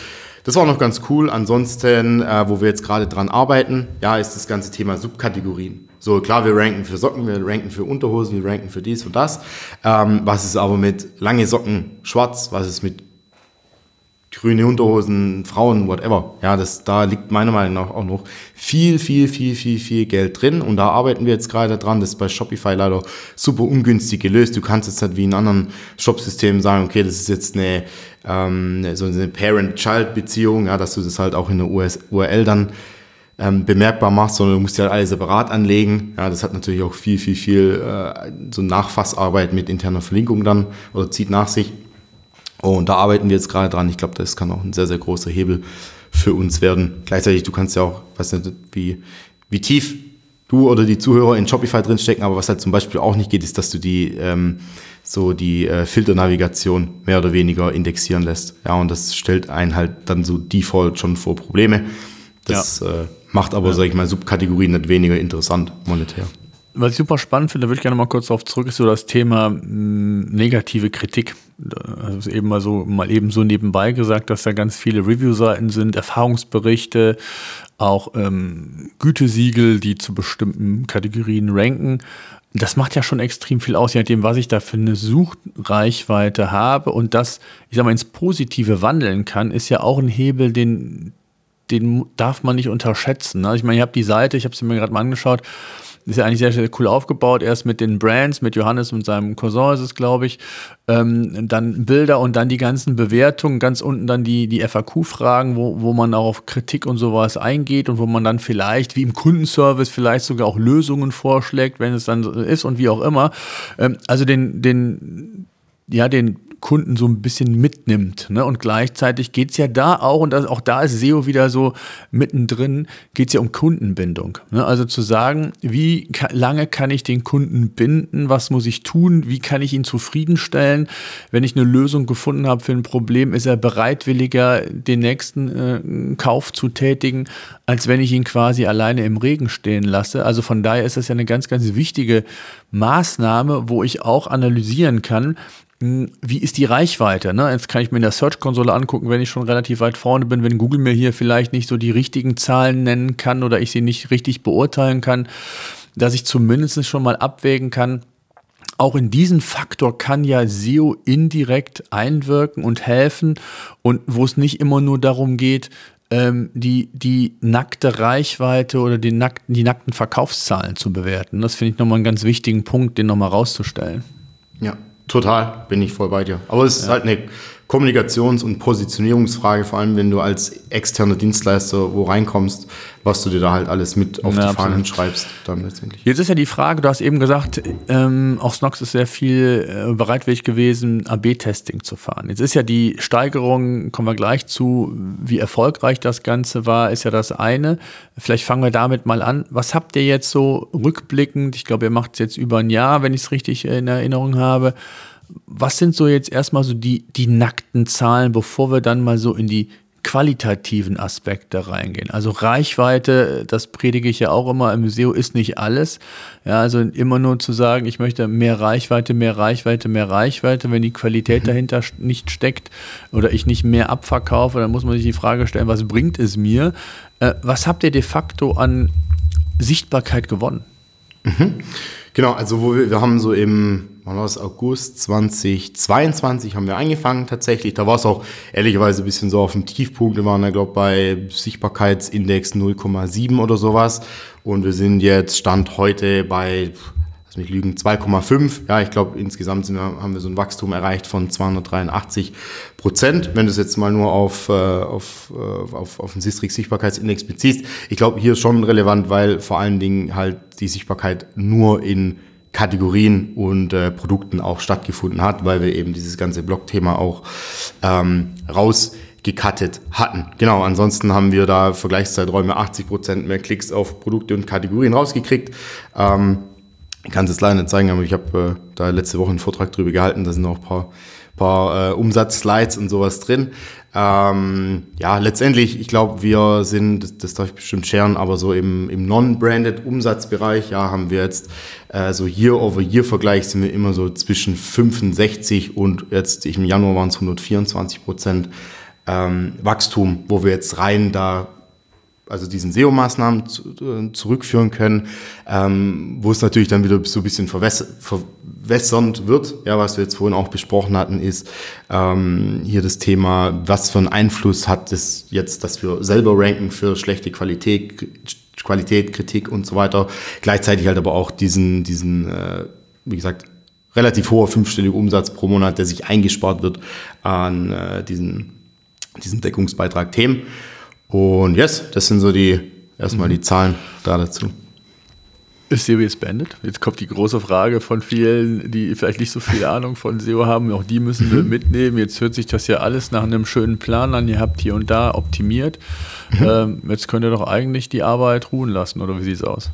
Speaker 2: das war noch ganz cool. Ansonsten, äh, wo wir jetzt gerade dran arbeiten, ja, ist das ganze Thema Subkategorien. So, klar, wir ranken für Socken, wir ranken für Unterhosen, wir ranken für dies und das. Ähm, was ist aber mit lange Socken schwarz? Was ist mit grüne Unterhosen, Frauen, whatever. Ja, das, da liegt meiner Meinung nach auch noch viel, viel, viel, viel, viel Geld drin. Und da arbeiten wir jetzt gerade dran. Das ist bei Shopify leider super ungünstig gelöst. Du kannst jetzt halt wie in anderen Shopsystemen sagen, okay, das ist jetzt eine, ähm, so eine Parent-Child-Beziehung, ja, dass du das halt auch in der US URL dann ähm, bemerkbar machst, sondern du musst ja halt alle separat anlegen. Ja, das hat natürlich auch viel, viel, viel äh, so Nachfassarbeit mit interner Verlinkung dann oder zieht nach sich. Und da arbeiten wir jetzt gerade dran. Ich glaube, das kann auch ein sehr, sehr großer Hebel für uns werden. Gleichzeitig, du kannst ja auch, weiß nicht, wie, wie tief du oder die Zuhörer in Shopify drinstecken, aber was halt zum Beispiel auch nicht geht, ist, dass du die ähm, so die äh, Filternavigation mehr oder weniger indexieren lässt. Ja, und das stellt einen halt dann so default schon vor Probleme. Das ja. äh, macht aber, ja. sag ich mal, Subkategorien nicht weniger interessant monetär.
Speaker 1: Was ich super spannend finde, da würde ich gerne mal kurz darauf zurück, ist so das Thema hm, negative Kritik. Das ist eben mal so, mal eben so nebenbei gesagt, dass da ganz viele Review-Seiten sind, Erfahrungsberichte, auch ähm, Gütesiegel, die zu bestimmten Kategorien ranken. Das macht ja schon extrem viel aus, je nachdem, was ich da für eine Suchreichweite habe und das, ich sag mal, ins Positive wandeln kann, ist ja auch ein Hebel, den, den darf man nicht unterschätzen. Ne? Ich meine, ich habe die Seite, ich habe sie mir gerade mal angeschaut, ist ja eigentlich sehr, sehr cool aufgebaut. Erst mit den Brands, mit Johannes und seinem Cousin ist es, glaube ich. Ähm, dann Bilder und dann die ganzen Bewertungen. Ganz unten dann die, die FAQ-Fragen, wo, wo man auch auf Kritik und sowas eingeht und wo man dann vielleicht, wie im Kundenservice, vielleicht sogar auch Lösungen vorschlägt, wenn es dann so ist und wie auch immer. Ähm, also den, den, ja, den Kunden so ein bisschen mitnimmt. Ne? Und gleichzeitig geht es ja da auch, und das, auch da ist SEO wieder so mittendrin, geht es ja um Kundenbindung. Ne? Also zu sagen, wie lange kann ich den Kunden binden, was muss ich tun, wie kann ich ihn zufriedenstellen. Wenn ich eine Lösung gefunden habe für ein Problem, ist er bereitwilliger, den nächsten äh, Kauf zu tätigen, als wenn ich ihn quasi alleine im Regen stehen lasse. Also von daher ist das ja eine ganz, ganz wichtige Maßnahme, wo ich auch analysieren kann, wie ist die Reichweite? Ne? Jetzt kann ich mir in der Search-Konsole angucken, wenn ich schon relativ weit vorne bin, wenn Google mir hier vielleicht nicht so die richtigen Zahlen nennen kann oder ich sie nicht richtig beurteilen kann, dass ich zumindest schon mal abwägen kann, auch in diesen Faktor kann ja SEO indirekt einwirken und helfen und wo es nicht immer nur darum geht, ähm, die, die nackte Reichweite oder die nackten, die nackten Verkaufszahlen zu bewerten. Das finde ich nochmal einen ganz wichtigen Punkt, den nochmal rauszustellen.
Speaker 2: Ja, Total, bin ich voll bei dir. Aber es ist ja. halt eine Kommunikations- und Positionierungsfrage, vor allem wenn du als externer Dienstleister wo reinkommst, was du dir da halt alles mit auf ja, die Fahnen schreibst, dann
Speaker 1: letztendlich. Jetzt ist ja die Frage, du hast eben gesagt, ähm, auch Snox ist sehr viel äh, bereitwillig gewesen, AB-Testing zu fahren. Jetzt ist ja die Steigerung, kommen wir gleich zu, wie erfolgreich das Ganze war, ist ja das eine. Vielleicht fangen wir damit mal an. Was habt ihr jetzt so rückblickend, ich glaube, ihr macht es jetzt über ein Jahr, wenn ich es richtig in Erinnerung habe, was sind so jetzt erstmal so die, die nackten Zahlen, bevor wir dann mal so in die qualitativen Aspekte reingehen. Also Reichweite, das predige ich ja auch immer im Museum, ist nicht alles. Ja, also immer nur zu sagen, ich möchte mehr Reichweite, mehr Reichweite, mehr Reichweite, wenn die Qualität mhm. dahinter nicht steckt oder ich nicht mehr abverkaufe, dann muss man sich die Frage stellen, was bringt es mir? Äh, was habt ihr de facto an Sichtbarkeit gewonnen?
Speaker 2: Mhm. Genau, also wo wir, wir haben so im war das, August 2022 haben wir angefangen tatsächlich. Da war es auch ehrlicherweise ein bisschen so auf dem Tiefpunkt. Wir waren glaube ich, bei Sichtbarkeitsindex 0,7 oder sowas. Und wir sind jetzt Stand heute bei, lass mich lügen, 2,5. Ja, ich glaube, insgesamt wir, haben wir so ein Wachstum erreicht von 283 Prozent. Wenn du es jetzt mal nur auf, äh, auf, äh, auf, auf den Sistrix Sichtbarkeitsindex beziehst. Ich glaube, hier ist schon relevant, weil vor allen Dingen halt die Sichtbarkeit nur in Kategorien und äh, Produkten auch stattgefunden hat, weil wir eben dieses ganze Blog-Thema auch ähm, rausgekattet hatten. Genau, ansonsten haben wir da Vergleichszeiträume 80 Prozent mehr Klicks auf Produkte und Kategorien rausgekriegt. Ähm, ich kann es jetzt leider nicht zeigen, aber ich habe äh, da letzte Woche einen Vortrag drüber gehalten, da sind noch ein paar, paar äh, Umsatzslides und sowas drin. Ähm, ja, letztendlich, ich glaube, wir sind, das, das, darf ich bestimmt scheren, aber so im, im Non-Branded Umsatzbereich, ja, haben wir jetzt äh, so Year-over-Year-Vergleich sind wir immer so zwischen 65 und jetzt im Januar waren es 124 Prozent ähm, Wachstum, wo wir jetzt rein da also diesen SEO-Maßnahmen äh, zurückführen können, ähm, wo es natürlich dann wieder so ein bisschen verwässernd wird. Ja, was wir jetzt vorhin auch besprochen hatten, ist ähm, hier das Thema, was für einen Einfluss hat es jetzt, dass wir selber ranken für schlechte Qualität, Qualität, Kritik und so weiter. Gleichzeitig halt aber auch diesen, diesen, äh, wie gesagt, relativ hoher fünfstelliger Umsatz pro Monat, der sich eingespart wird an äh, diesen, diesen Deckungsbeitrag Themen. Und yes, das sind so die erstmal mhm. die Zahlen da dazu.
Speaker 1: Ist SEO jetzt beendet? Jetzt kommt die große Frage von vielen, die vielleicht nicht so viel Ahnung von SEO haben. Auch die müssen wir mhm. mitnehmen. Jetzt hört sich das ja alles nach einem schönen Plan an. Ihr habt hier und da optimiert. Mhm. Ähm, jetzt könnt ihr doch eigentlich die Arbeit ruhen lassen, oder wie sieht es aus?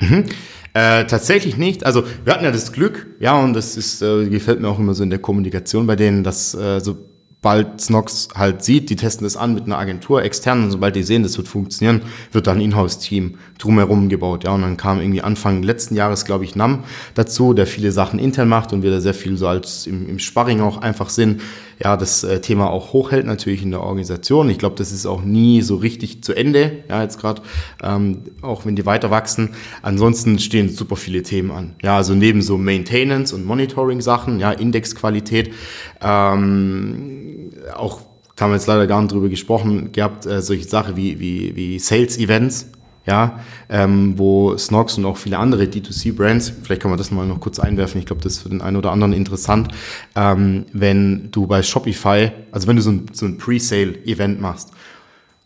Speaker 2: Mhm. Äh, tatsächlich nicht. Also wir hatten ja das Glück, ja, und das ist, äh, gefällt mir auch immer so in der Kommunikation bei denen, dass äh, so sobald Snox halt sieht, die testen das an mit einer Agentur extern und sobald die sehen, das wird funktionieren, wird da ein Inhouse-Team drumherum gebaut. Ja, und dann kam irgendwie Anfang letzten Jahres, glaube ich, NAM dazu, der viele Sachen intern macht und wir da sehr viel so als im, im Sparring auch einfach sind, ja, das äh, Thema auch hochhält natürlich in der Organisation. Ich glaube, das ist auch nie so richtig zu Ende, ja, jetzt gerade, ähm, auch wenn die weiter wachsen. Ansonsten stehen super viele Themen an. Ja, also neben so Maintenance und Monitoring-Sachen, ja, Indexqualität, ähm, auch haben wir jetzt leider gar nicht drüber gesprochen, gehabt, äh, solche Sachen wie, wie, wie Sales-Events, ja, ähm, wo Snox und auch viele andere D2C-Brands, vielleicht kann man das mal noch kurz einwerfen, ich glaube, das ist für den einen oder anderen interessant, ähm, wenn du bei Shopify, also wenn du so ein, so ein Pre-Sale-Event machst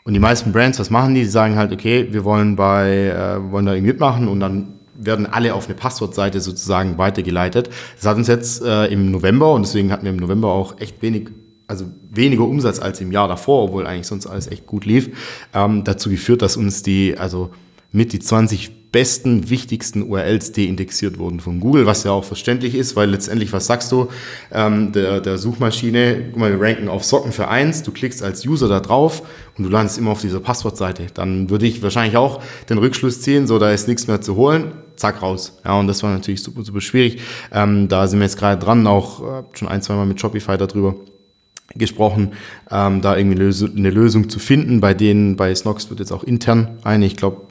Speaker 2: und die meisten Brands, was machen die? Die sagen halt, okay, wir wollen bei, äh, wollen da irgendwie mitmachen und dann werden alle auf eine Passwortseite sozusagen weitergeleitet. Das hat uns jetzt äh, im November und deswegen hatten wir im November auch echt wenig also weniger Umsatz als im Jahr davor, obwohl eigentlich sonst alles echt gut lief, ähm, dazu geführt, dass uns die, also mit die 20 besten, wichtigsten URLs deindexiert wurden von Google, was ja auch verständlich ist, weil letztendlich, was sagst du, ähm, der, der Suchmaschine, guck mal, wir ranken auf Socken für eins, du klickst als User da drauf und du landest immer auf dieser Passwortseite. Dann würde ich wahrscheinlich auch den Rückschluss ziehen, so da ist nichts mehr zu holen, zack, raus. Ja, und das war natürlich super, super schwierig. Ähm, da sind wir jetzt gerade dran, auch äh, schon ein, zwei Mal mit Shopify darüber gesprochen, ähm, da irgendwie eine Lösung zu finden. Bei denen, bei Snox wird jetzt auch intern eine, ich glaube,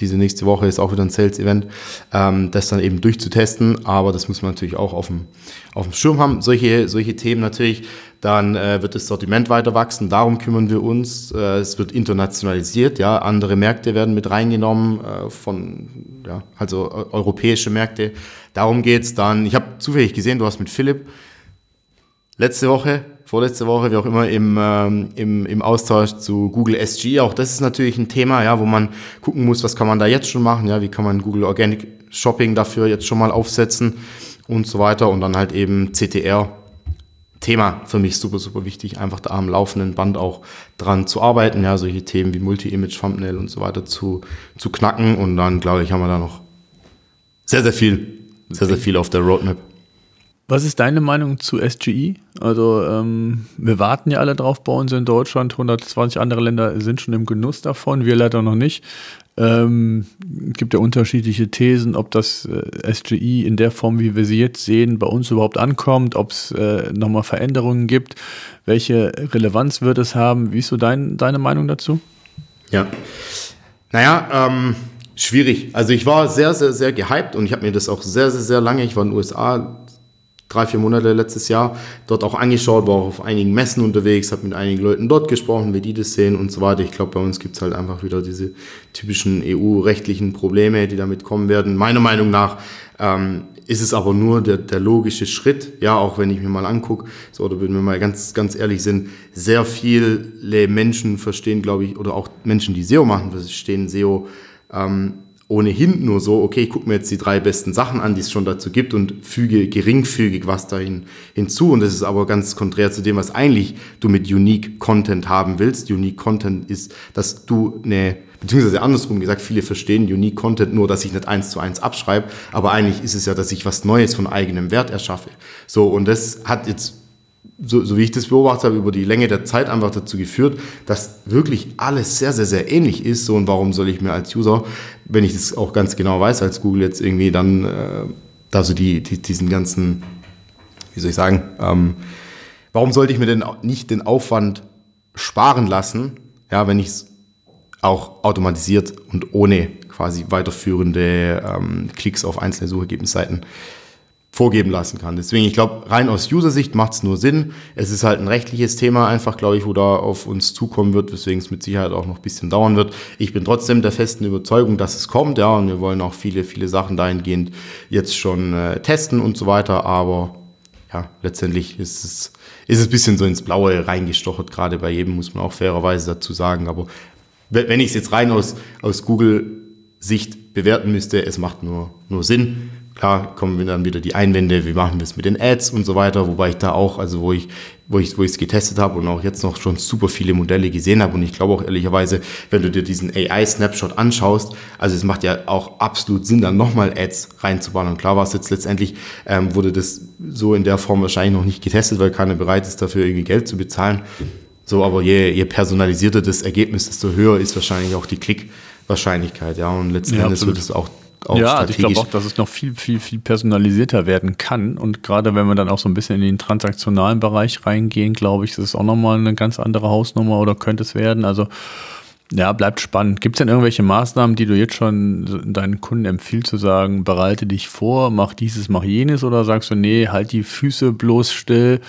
Speaker 2: diese nächste Woche ist auch wieder ein Sales-Event, ähm, das dann eben durchzutesten, aber das muss man natürlich auch auf dem, auf dem Schirm haben. Solche, solche Themen natürlich, dann äh, wird das Sortiment weiter wachsen, darum kümmern wir uns. Äh, es wird internationalisiert, ja, andere Märkte werden mit reingenommen, äh, von, ja, also europäische Märkte. Darum geht's dann. Ich habe zufällig gesehen, du hast mit Philipp letzte Woche vorletzte Woche, wie auch immer, im, ähm, im, im Austausch zu Google SG. Auch das ist natürlich ein Thema, ja, wo man gucken muss, was kann man da jetzt schon machen, ja, wie kann man Google Organic Shopping dafür jetzt schon mal aufsetzen und so weiter. Und dann halt eben CTR. Thema für mich super, super wichtig, einfach da am laufenden Band auch dran zu arbeiten, ja, solche Themen wie Multi-Image, Thumbnail und so weiter zu, zu knacken. Und dann, glaube ich, haben wir da noch sehr, sehr viel, sehr, sehr viel auf der Roadmap.
Speaker 1: Was ist deine Meinung zu SGE? Also ähm, wir warten ja alle drauf bei uns in Deutschland. 120 andere Länder sind schon im Genuss davon, wir leider noch nicht. Ähm, gibt ja unterschiedliche Thesen, ob das äh, SGE in der Form, wie wir sie jetzt sehen, bei uns überhaupt ankommt, ob es äh, nochmal Veränderungen gibt. Welche Relevanz wird es haben? Wie ist so dein, deine Meinung dazu?
Speaker 2: Ja, naja, ähm, schwierig. Also ich war sehr, sehr, sehr gehypt und ich habe mir das auch sehr, sehr, sehr lange, ich war in den USA drei, vier Monate letztes Jahr dort auch angeschaut, war auch auf einigen Messen unterwegs, habe mit einigen Leuten dort gesprochen, wie die das sehen und so weiter. Ich glaube, bei uns gibt es halt einfach wieder diese typischen EU-rechtlichen Probleme, die damit kommen werden. Meiner Meinung nach ähm, ist es aber nur der, der logische Schritt, ja, auch wenn ich mir mal angucke, so, oder wenn wir mal ganz, ganz ehrlich sind, sehr viele Menschen verstehen, glaube ich, oder auch Menschen, die SEO machen, verstehen SEO ähm, ohnehin nur so, okay, ich gucke mir jetzt die drei besten Sachen an, die es schon dazu gibt und füge geringfügig was dahin hinzu. Und das ist aber ganz konträr zu dem, was eigentlich du mit Unique Content haben willst. Unique Content ist, dass du eine, beziehungsweise andersrum gesagt, viele verstehen Unique Content nur, dass ich nicht eins zu eins abschreibe, aber eigentlich ist es ja, dass ich was Neues von eigenem Wert erschaffe. So, und das hat jetzt so, so wie ich das beobachtet habe, über die Länge der Zeit einfach dazu geführt, dass wirklich alles sehr, sehr, sehr ähnlich ist. So, und warum soll ich mir als User, wenn ich das auch ganz genau weiß, als Google jetzt irgendwie dann äh, da so die, die, diesen ganzen, wie soll ich sagen, ähm, warum sollte ich mir denn nicht den Aufwand sparen lassen, ja, wenn ich es auch automatisiert und ohne quasi weiterführende ähm, Klicks auf einzelne Suchergebnisseiten vorgeben lassen kann. Deswegen, ich glaube, rein aus User-Sicht macht es nur Sinn. Es ist halt ein rechtliches Thema einfach, glaube ich, wo da auf uns zukommen wird, weswegen es mit Sicherheit auch noch ein bisschen dauern wird. Ich bin trotzdem der festen Überzeugung, dass es kommt, ja, und wir wollen auch viele, viele Sachen dahingehend jetzt schon äh, testen und so weiter, aber ja, letztendlich ist es, ist es ein bisschen so ins Blaue reingestochert, gerade bei jedem, muss man auch fairerweise dazu sagen, aber wenn ich es jetzt rein aus, aus Google-Sicht bewerten müsste, es macht nur, nur Sinn Klar kommen dann wieder die Einwände, wie machen wir es mit den Ads und so weiter, wobei ich da auch, also wo ich, wo ich, wo ich es getestet habe und auch jetzt noch schon super viele Modelle gesehen habe und ich glaube auch ehrlicherweise, wenn du dir diesen AI-Snapshot anschaust, also es macht ja auch absolut Sinn, dann nochmal Ads reinzubauen und klar war es jetzt letztendlich, ähm, wurde das so in der Form wahrscheinlich noch nicht getestet, weil keiner bereit ist, dafür irgendwie Geld zu bezahlen. So, aber je, je personalisierter das Ergebnis, desto höher ist wahrscheinlich auch die Klickwahrscheinlichkeit, ja, und letzten ja, Endes wird es auch
Speaker 1: auch ja, also ich glaube auch, dass es noch viel, viel, viel personalisierter werden kann. Und gerade wenn wir dann auch so ein bisschen in den transaktionalen Bereich reingehen, glaube ich, ist es auch nochmal eine ganz andere Hausnummer oder könnte es werden. Also Ja, bleibt spannend. Gibt es denn irgendwelche Maßnahmen, die du jetzt schon deinen Kunden empfiehlst, zu sagen, bereite dich vor, mach dieses, mach jenes oder sagst du, nee, halt die Füße bloß still?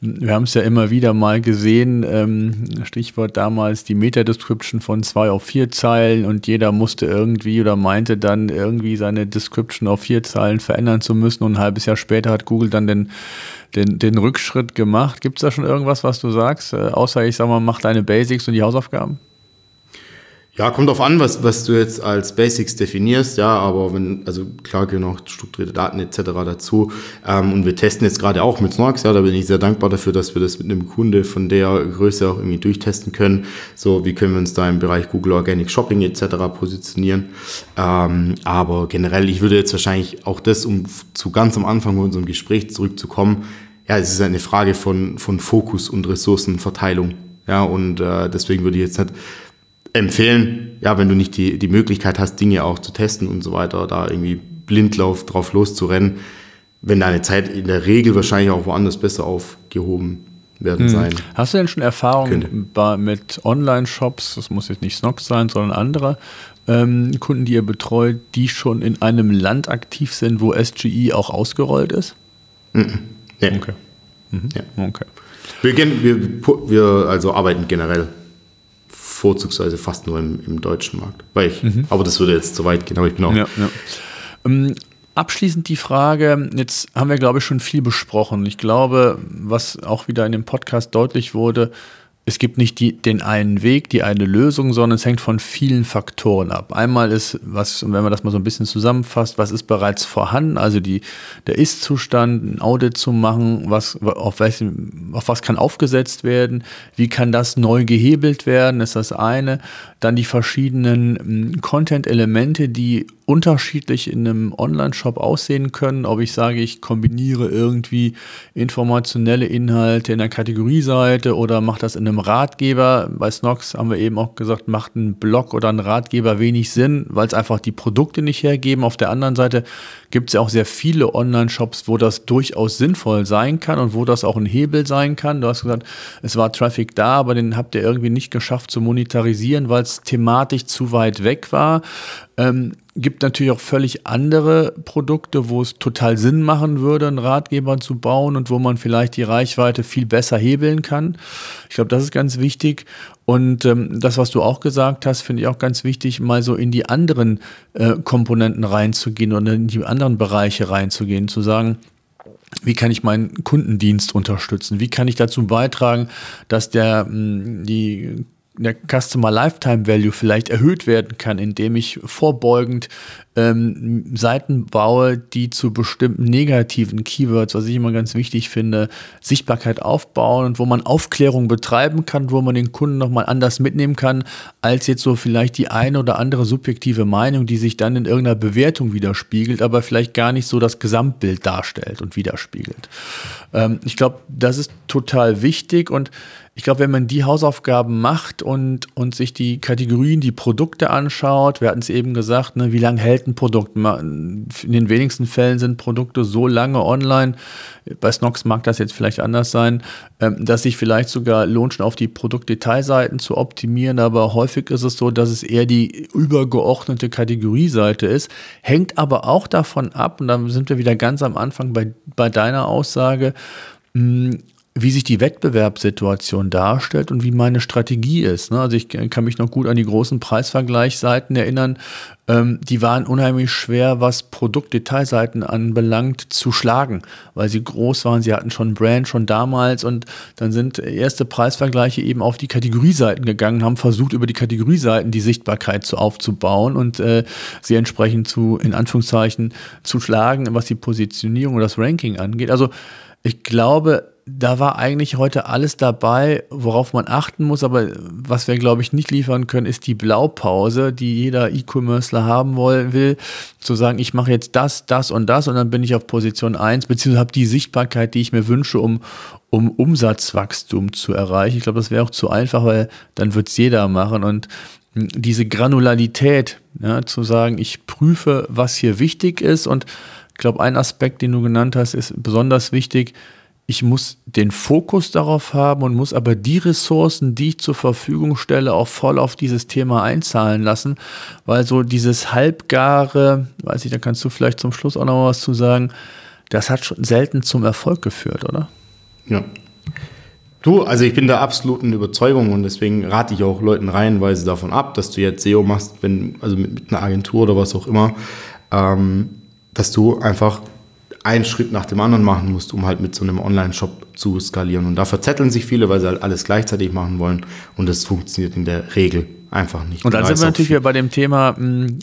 Speaker 1: Wir haben es ja immer wieder mal gesehen, ähm, Stichwort damals die Meta-Description von zwei auf vier Zeilen und jeder musste irgendwie oder meinte dann irgendwie seine Description auf vier Zeilen verändern zu müssen und ein halbes Jahr später hat Google dann den, den, den Rückschritt gemacht. Gibt es da schon irgendwas, was du sagst, äh, außer ich sag mal, mach deine Basics und die Hausaufgaben?
Speaker 2: Ja, kommt drauf an, was, was du jetzt als Basics definierst, ja, aber wenn, also klar gehören auch strukturierte Daten etc. dazu. Ähm, und wir testen jetzt gerade auch mit Snorks, ja, da bin ich sehr dankbar dafür, dass wir das mit einem Kunde von der Größe auch irgendwie durchtesten können. So, wie können wir uns da im Bereich Google Organic Shopping etc. positionieren. Ähm, aber generell, ich würde jetzt wahrscheinlich auch das, um zu ganz am Anfang unserem Gespräch zurückzukommen, ja, es ist eine Frage von, von Fokus und Ressourcenverteilung. Ja, und äh, deswegen würde ich jetzt nicht empfehlen, ja, wenn du nicht die, die Möglichkeit hast, Dinge auch zu testen und so weiter, da irgendwie blindlauf drauf loszurennen, wenn deine Zeit in der Regel wahrscheinlich auch woanders besser aufgehoben werden hm. sein.
Speaker 1: Hast du denn schon Erfahrungen mit Online-Shops, das muss jetzt nicht Snox sein, sondern andere ähm, Kunden, die ihr betreut, die schon in einem Land aktiv sind, wo SGE auch ausgerollt ist?
Speaker 2: Mhm. Nee. Okay. Mhm. Ja. okay. Wir, wir, wir also arbeiten generell vorzugsweise fast nur im, im deutschen Markt. Weil ich, mhm. Aber das würde jetzt zu weit gehen, aber ich bin auch. Ja, ja.
Speaker 1: Ähm, abschließend die Frage, jetzt haben wir, glaube ich, schon viel besprochen. Ich glaube, was auch wieder in dem Podcast deutlich wurde, es gibt nicht die, den einen Weg, die eine Lösung, sondern es hängt von vielen Faktoren ab. Einmal ist, was, wenn man das mal so ein bisschen zusammenfasst, was ist bereits vorhanden, also die, der Ist-Zustand, ein Audit zu machen, was, auf, welchen, auf was kann aufgesetzt werden, wie kann das neu gehebelt werden, ist das eine. Dann die verschiedenen Content-Elemente, die unterschiedlich in einem Online-Shop aussehen können. Ob ich sage, ich kombiniere irgendwie informationelle Inhalte in der Kategorieseite oder mache das in einem Ratgeber. Bei Snox haben wir eben auch gesagt, macht ein Blog oder ein Ratgeber wenig Sinn, weil es einfach die Produkte nicht hergeben. Auf der anderen Seite gibt es ja auch sehr viele Online-Shops, wo das durchaus sinnvoll sein kann und wo das auch ein Hebel sein kann. Du hast gesagt, es war Traffic da, aber den habt ihr irgendwie nicht geschafft zu monetarisieren, weil es thematisch zu weit weg war. Ähm, gibt natürlich auch völlig andere Produkte, wo es total Sinn machen würde, einen Ratgeber zu bauen und wo man vielleicht die Reichweite viel besser hebeln kann. Ich glaube, das ist ganz wichtig. Und ähm, das, was du auch gesagt hast, finde ich auch ganz wichtig, mal so in die anderen äh, Komponenten reinzugehen oder in die anderen Bereiche reinzugehen, zu sagen, wie kann ich meinen Kundendienst unterstützen? Wie kann ich dazu beitragen, dass der, die der Customer Lifetime Value vielleicht erhöht werden kann, indem ich vorbeugend ähm, Seiten baue, die zu bestimmten negativen Keywords, was ich immer ganz wichtig finde, Sichtbarkeit aufbauen und wo man Aufklärung betreiben kann, wo man den Kunden nochmal anders mitnehmen kann, als jetzt so vielleicht die eine oder andere subjektive Meinung, die sich dann in irgendeiner Bewertung widerspiegelt, aber vielleicht gar nicht so das Gesamtbild darstellt und widerspiegelt. Ähm, ich glaube, das ist total wichtig und ich glaube, wenn man die Hausaufgaben macht und, und sich die Kategorien, die Produkte anschaut, wir hatten es eben gesagt, ne, wie lange hält ein Produkt? In den wenigsten Fällen sind Produkte so lange online, bei Snox mag das jetzt vielleicht anders sein, ähm, dass sich vielleicht sogar lohnt, schon auf die Produktdetailseiten zu optimieren, aber häufig ist es so, dass es eher die übergeordnete Kategorieseite ist, hängt aber auch davon ab, und dann sind wir wieder ganz am Anfang bei, bei deiner Aussage, hm, wie sich die Wettbewerbssituation darstellt und wie meine Strategie ist. Ne? Also ich kann mich noch gut an die großen Preisvergleichsseiten erinnern. Ähm, die waren unheimlich schwer, was Produktdetailseiten anbelangt, zu schlagen, weil sie groß waren. Sie hatten schon Brand schon damals und dann sind erste Preisvergleiche eben auf die Kategorieseiten gegangen, haben versucht, über die Kategorieseiten die Sichtbarkeit zu aufzubauen und äh, sie entsprechend zu, in Anführungszeichen, zu schlagen, was die Positionierung und das Ranking angeht. Also ich glaube, da war eigentlich heute alles dabei, worauf man achten muss, aber was wir, glaube ich, nicht liefern können, ist die Blaupause, die jeder E-Commercer haben will, zu sagen, ich mache jetzt das, das und das und dann bin ich auf Position 1, beziehungsweise habe die Sichtbarkeit, die ich mir wünsche, um, um Umsatzwachstum zu erreichen. Ich glaube, das wäre auch zu einfach, weil dann wird es jeder machen und diese Granularität, ja, zu sagen, ich prüfe, was hier wichtig ist und ich glaube, ein Aspekt, den du genannt hast, ist besonders wichtig, ich muss den Fokus darauf haben und muss aber die Ressourcen, die ich zur Verfügung stelle, auch voll auf dieses Thema einzahlen lassen, weil so dieses halbgare, weiß ich, da kannst du vielleicht zum Schluss auch noch was zu sagen, das hat schon selten zum Erfolg geführt, oder?
Speaker 2: Ja. Du, also ich bin der absoluten Überzeugung und deswegen rate ich auch Leuten reihenweise davon ab, dass du jetzt SEO machst, wenn, also mit, mit einer Agentur oder was auch immer, ähm, dass du einfach einen Schritt nach dem anderen machen musst, um halt mit so einem Online-Shop zu skalieren. Und da verzetteln sich viele, weil sie halt alles gleichzeitig machen wollen und das funktioniert in der Regel einfach nicht.
Speaker 1: Und dann sind wir natürlich wieder bei dem Thema, mh, hm,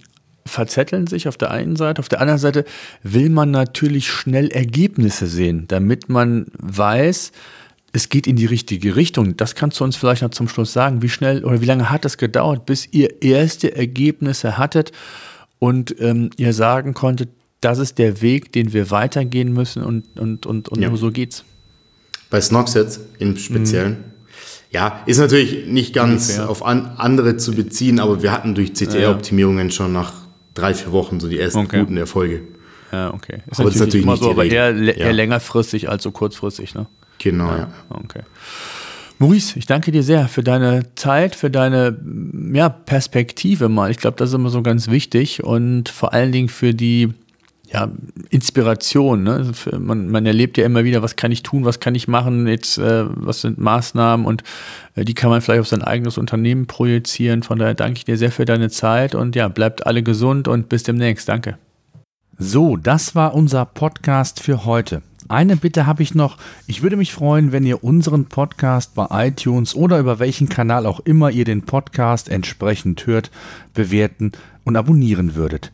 Speaker 1: verzetteln sich auf der einen Seite, auf der anderen Seite will man natürlich schnell Ergebnisse sehen, damit man weiß, es geht in die richtige Richtung. Das kannst du uns vielleicht noch zum Schluss sagen. Wie schnell oder wie lange hat es gedauert, bis ihr erste Ergebnisse hattet und ähm, ihr sagen konntet, das ist der Weg, den wir weitergehen müssen und, und, und, und ja. nur so geht's.
Speaker 2: Bei Snoxet im Speziellen. Mhm. Ja, ist natürlich nicht ganz Ungefähr. auf an, andere zu beziehen, aber wir hatten durch CTR-Optimierungen schon nach drei, vier Wochen so die ersten okay. guten Erfolge.
Speaker 1: Ja, okay. Ist aber natürlich, ist natürlich immer so, aber eher, eher längerfristig als so kurzfristig, ne?
Speaker 2: Genau, ja.
Speaker 1: ja. Okay. Maurice, ich danke dir sehr für deine Zeit, für deine ja, Perspektive mal. Ich glaube, das ist immer so ganz wichtig und vor allen Dingen für die ja, Inspiration. Ne? Also man, man, erlebt ja immer wieder, was kann ich tun, was kann ich machen, jetzt, äh, was sind Maßnahmen und äh, die kann man vielleicht auf sein eigenes Unternehmen projizieren. Von daher danke ich dir sehr für deine Zeit und ja, bleibt alle gesund und bis demnächst. Danke.
Speaker 3: So, das war unser Podcast für heute. Eine Bitte habe ich noch. Ich würde mich freuen, wenn ihr unseren Podcast bei iTunes oder über welchen Kanal auch immer ihr den Podcast entsprechend hört, bewerten und abonnieren würdet.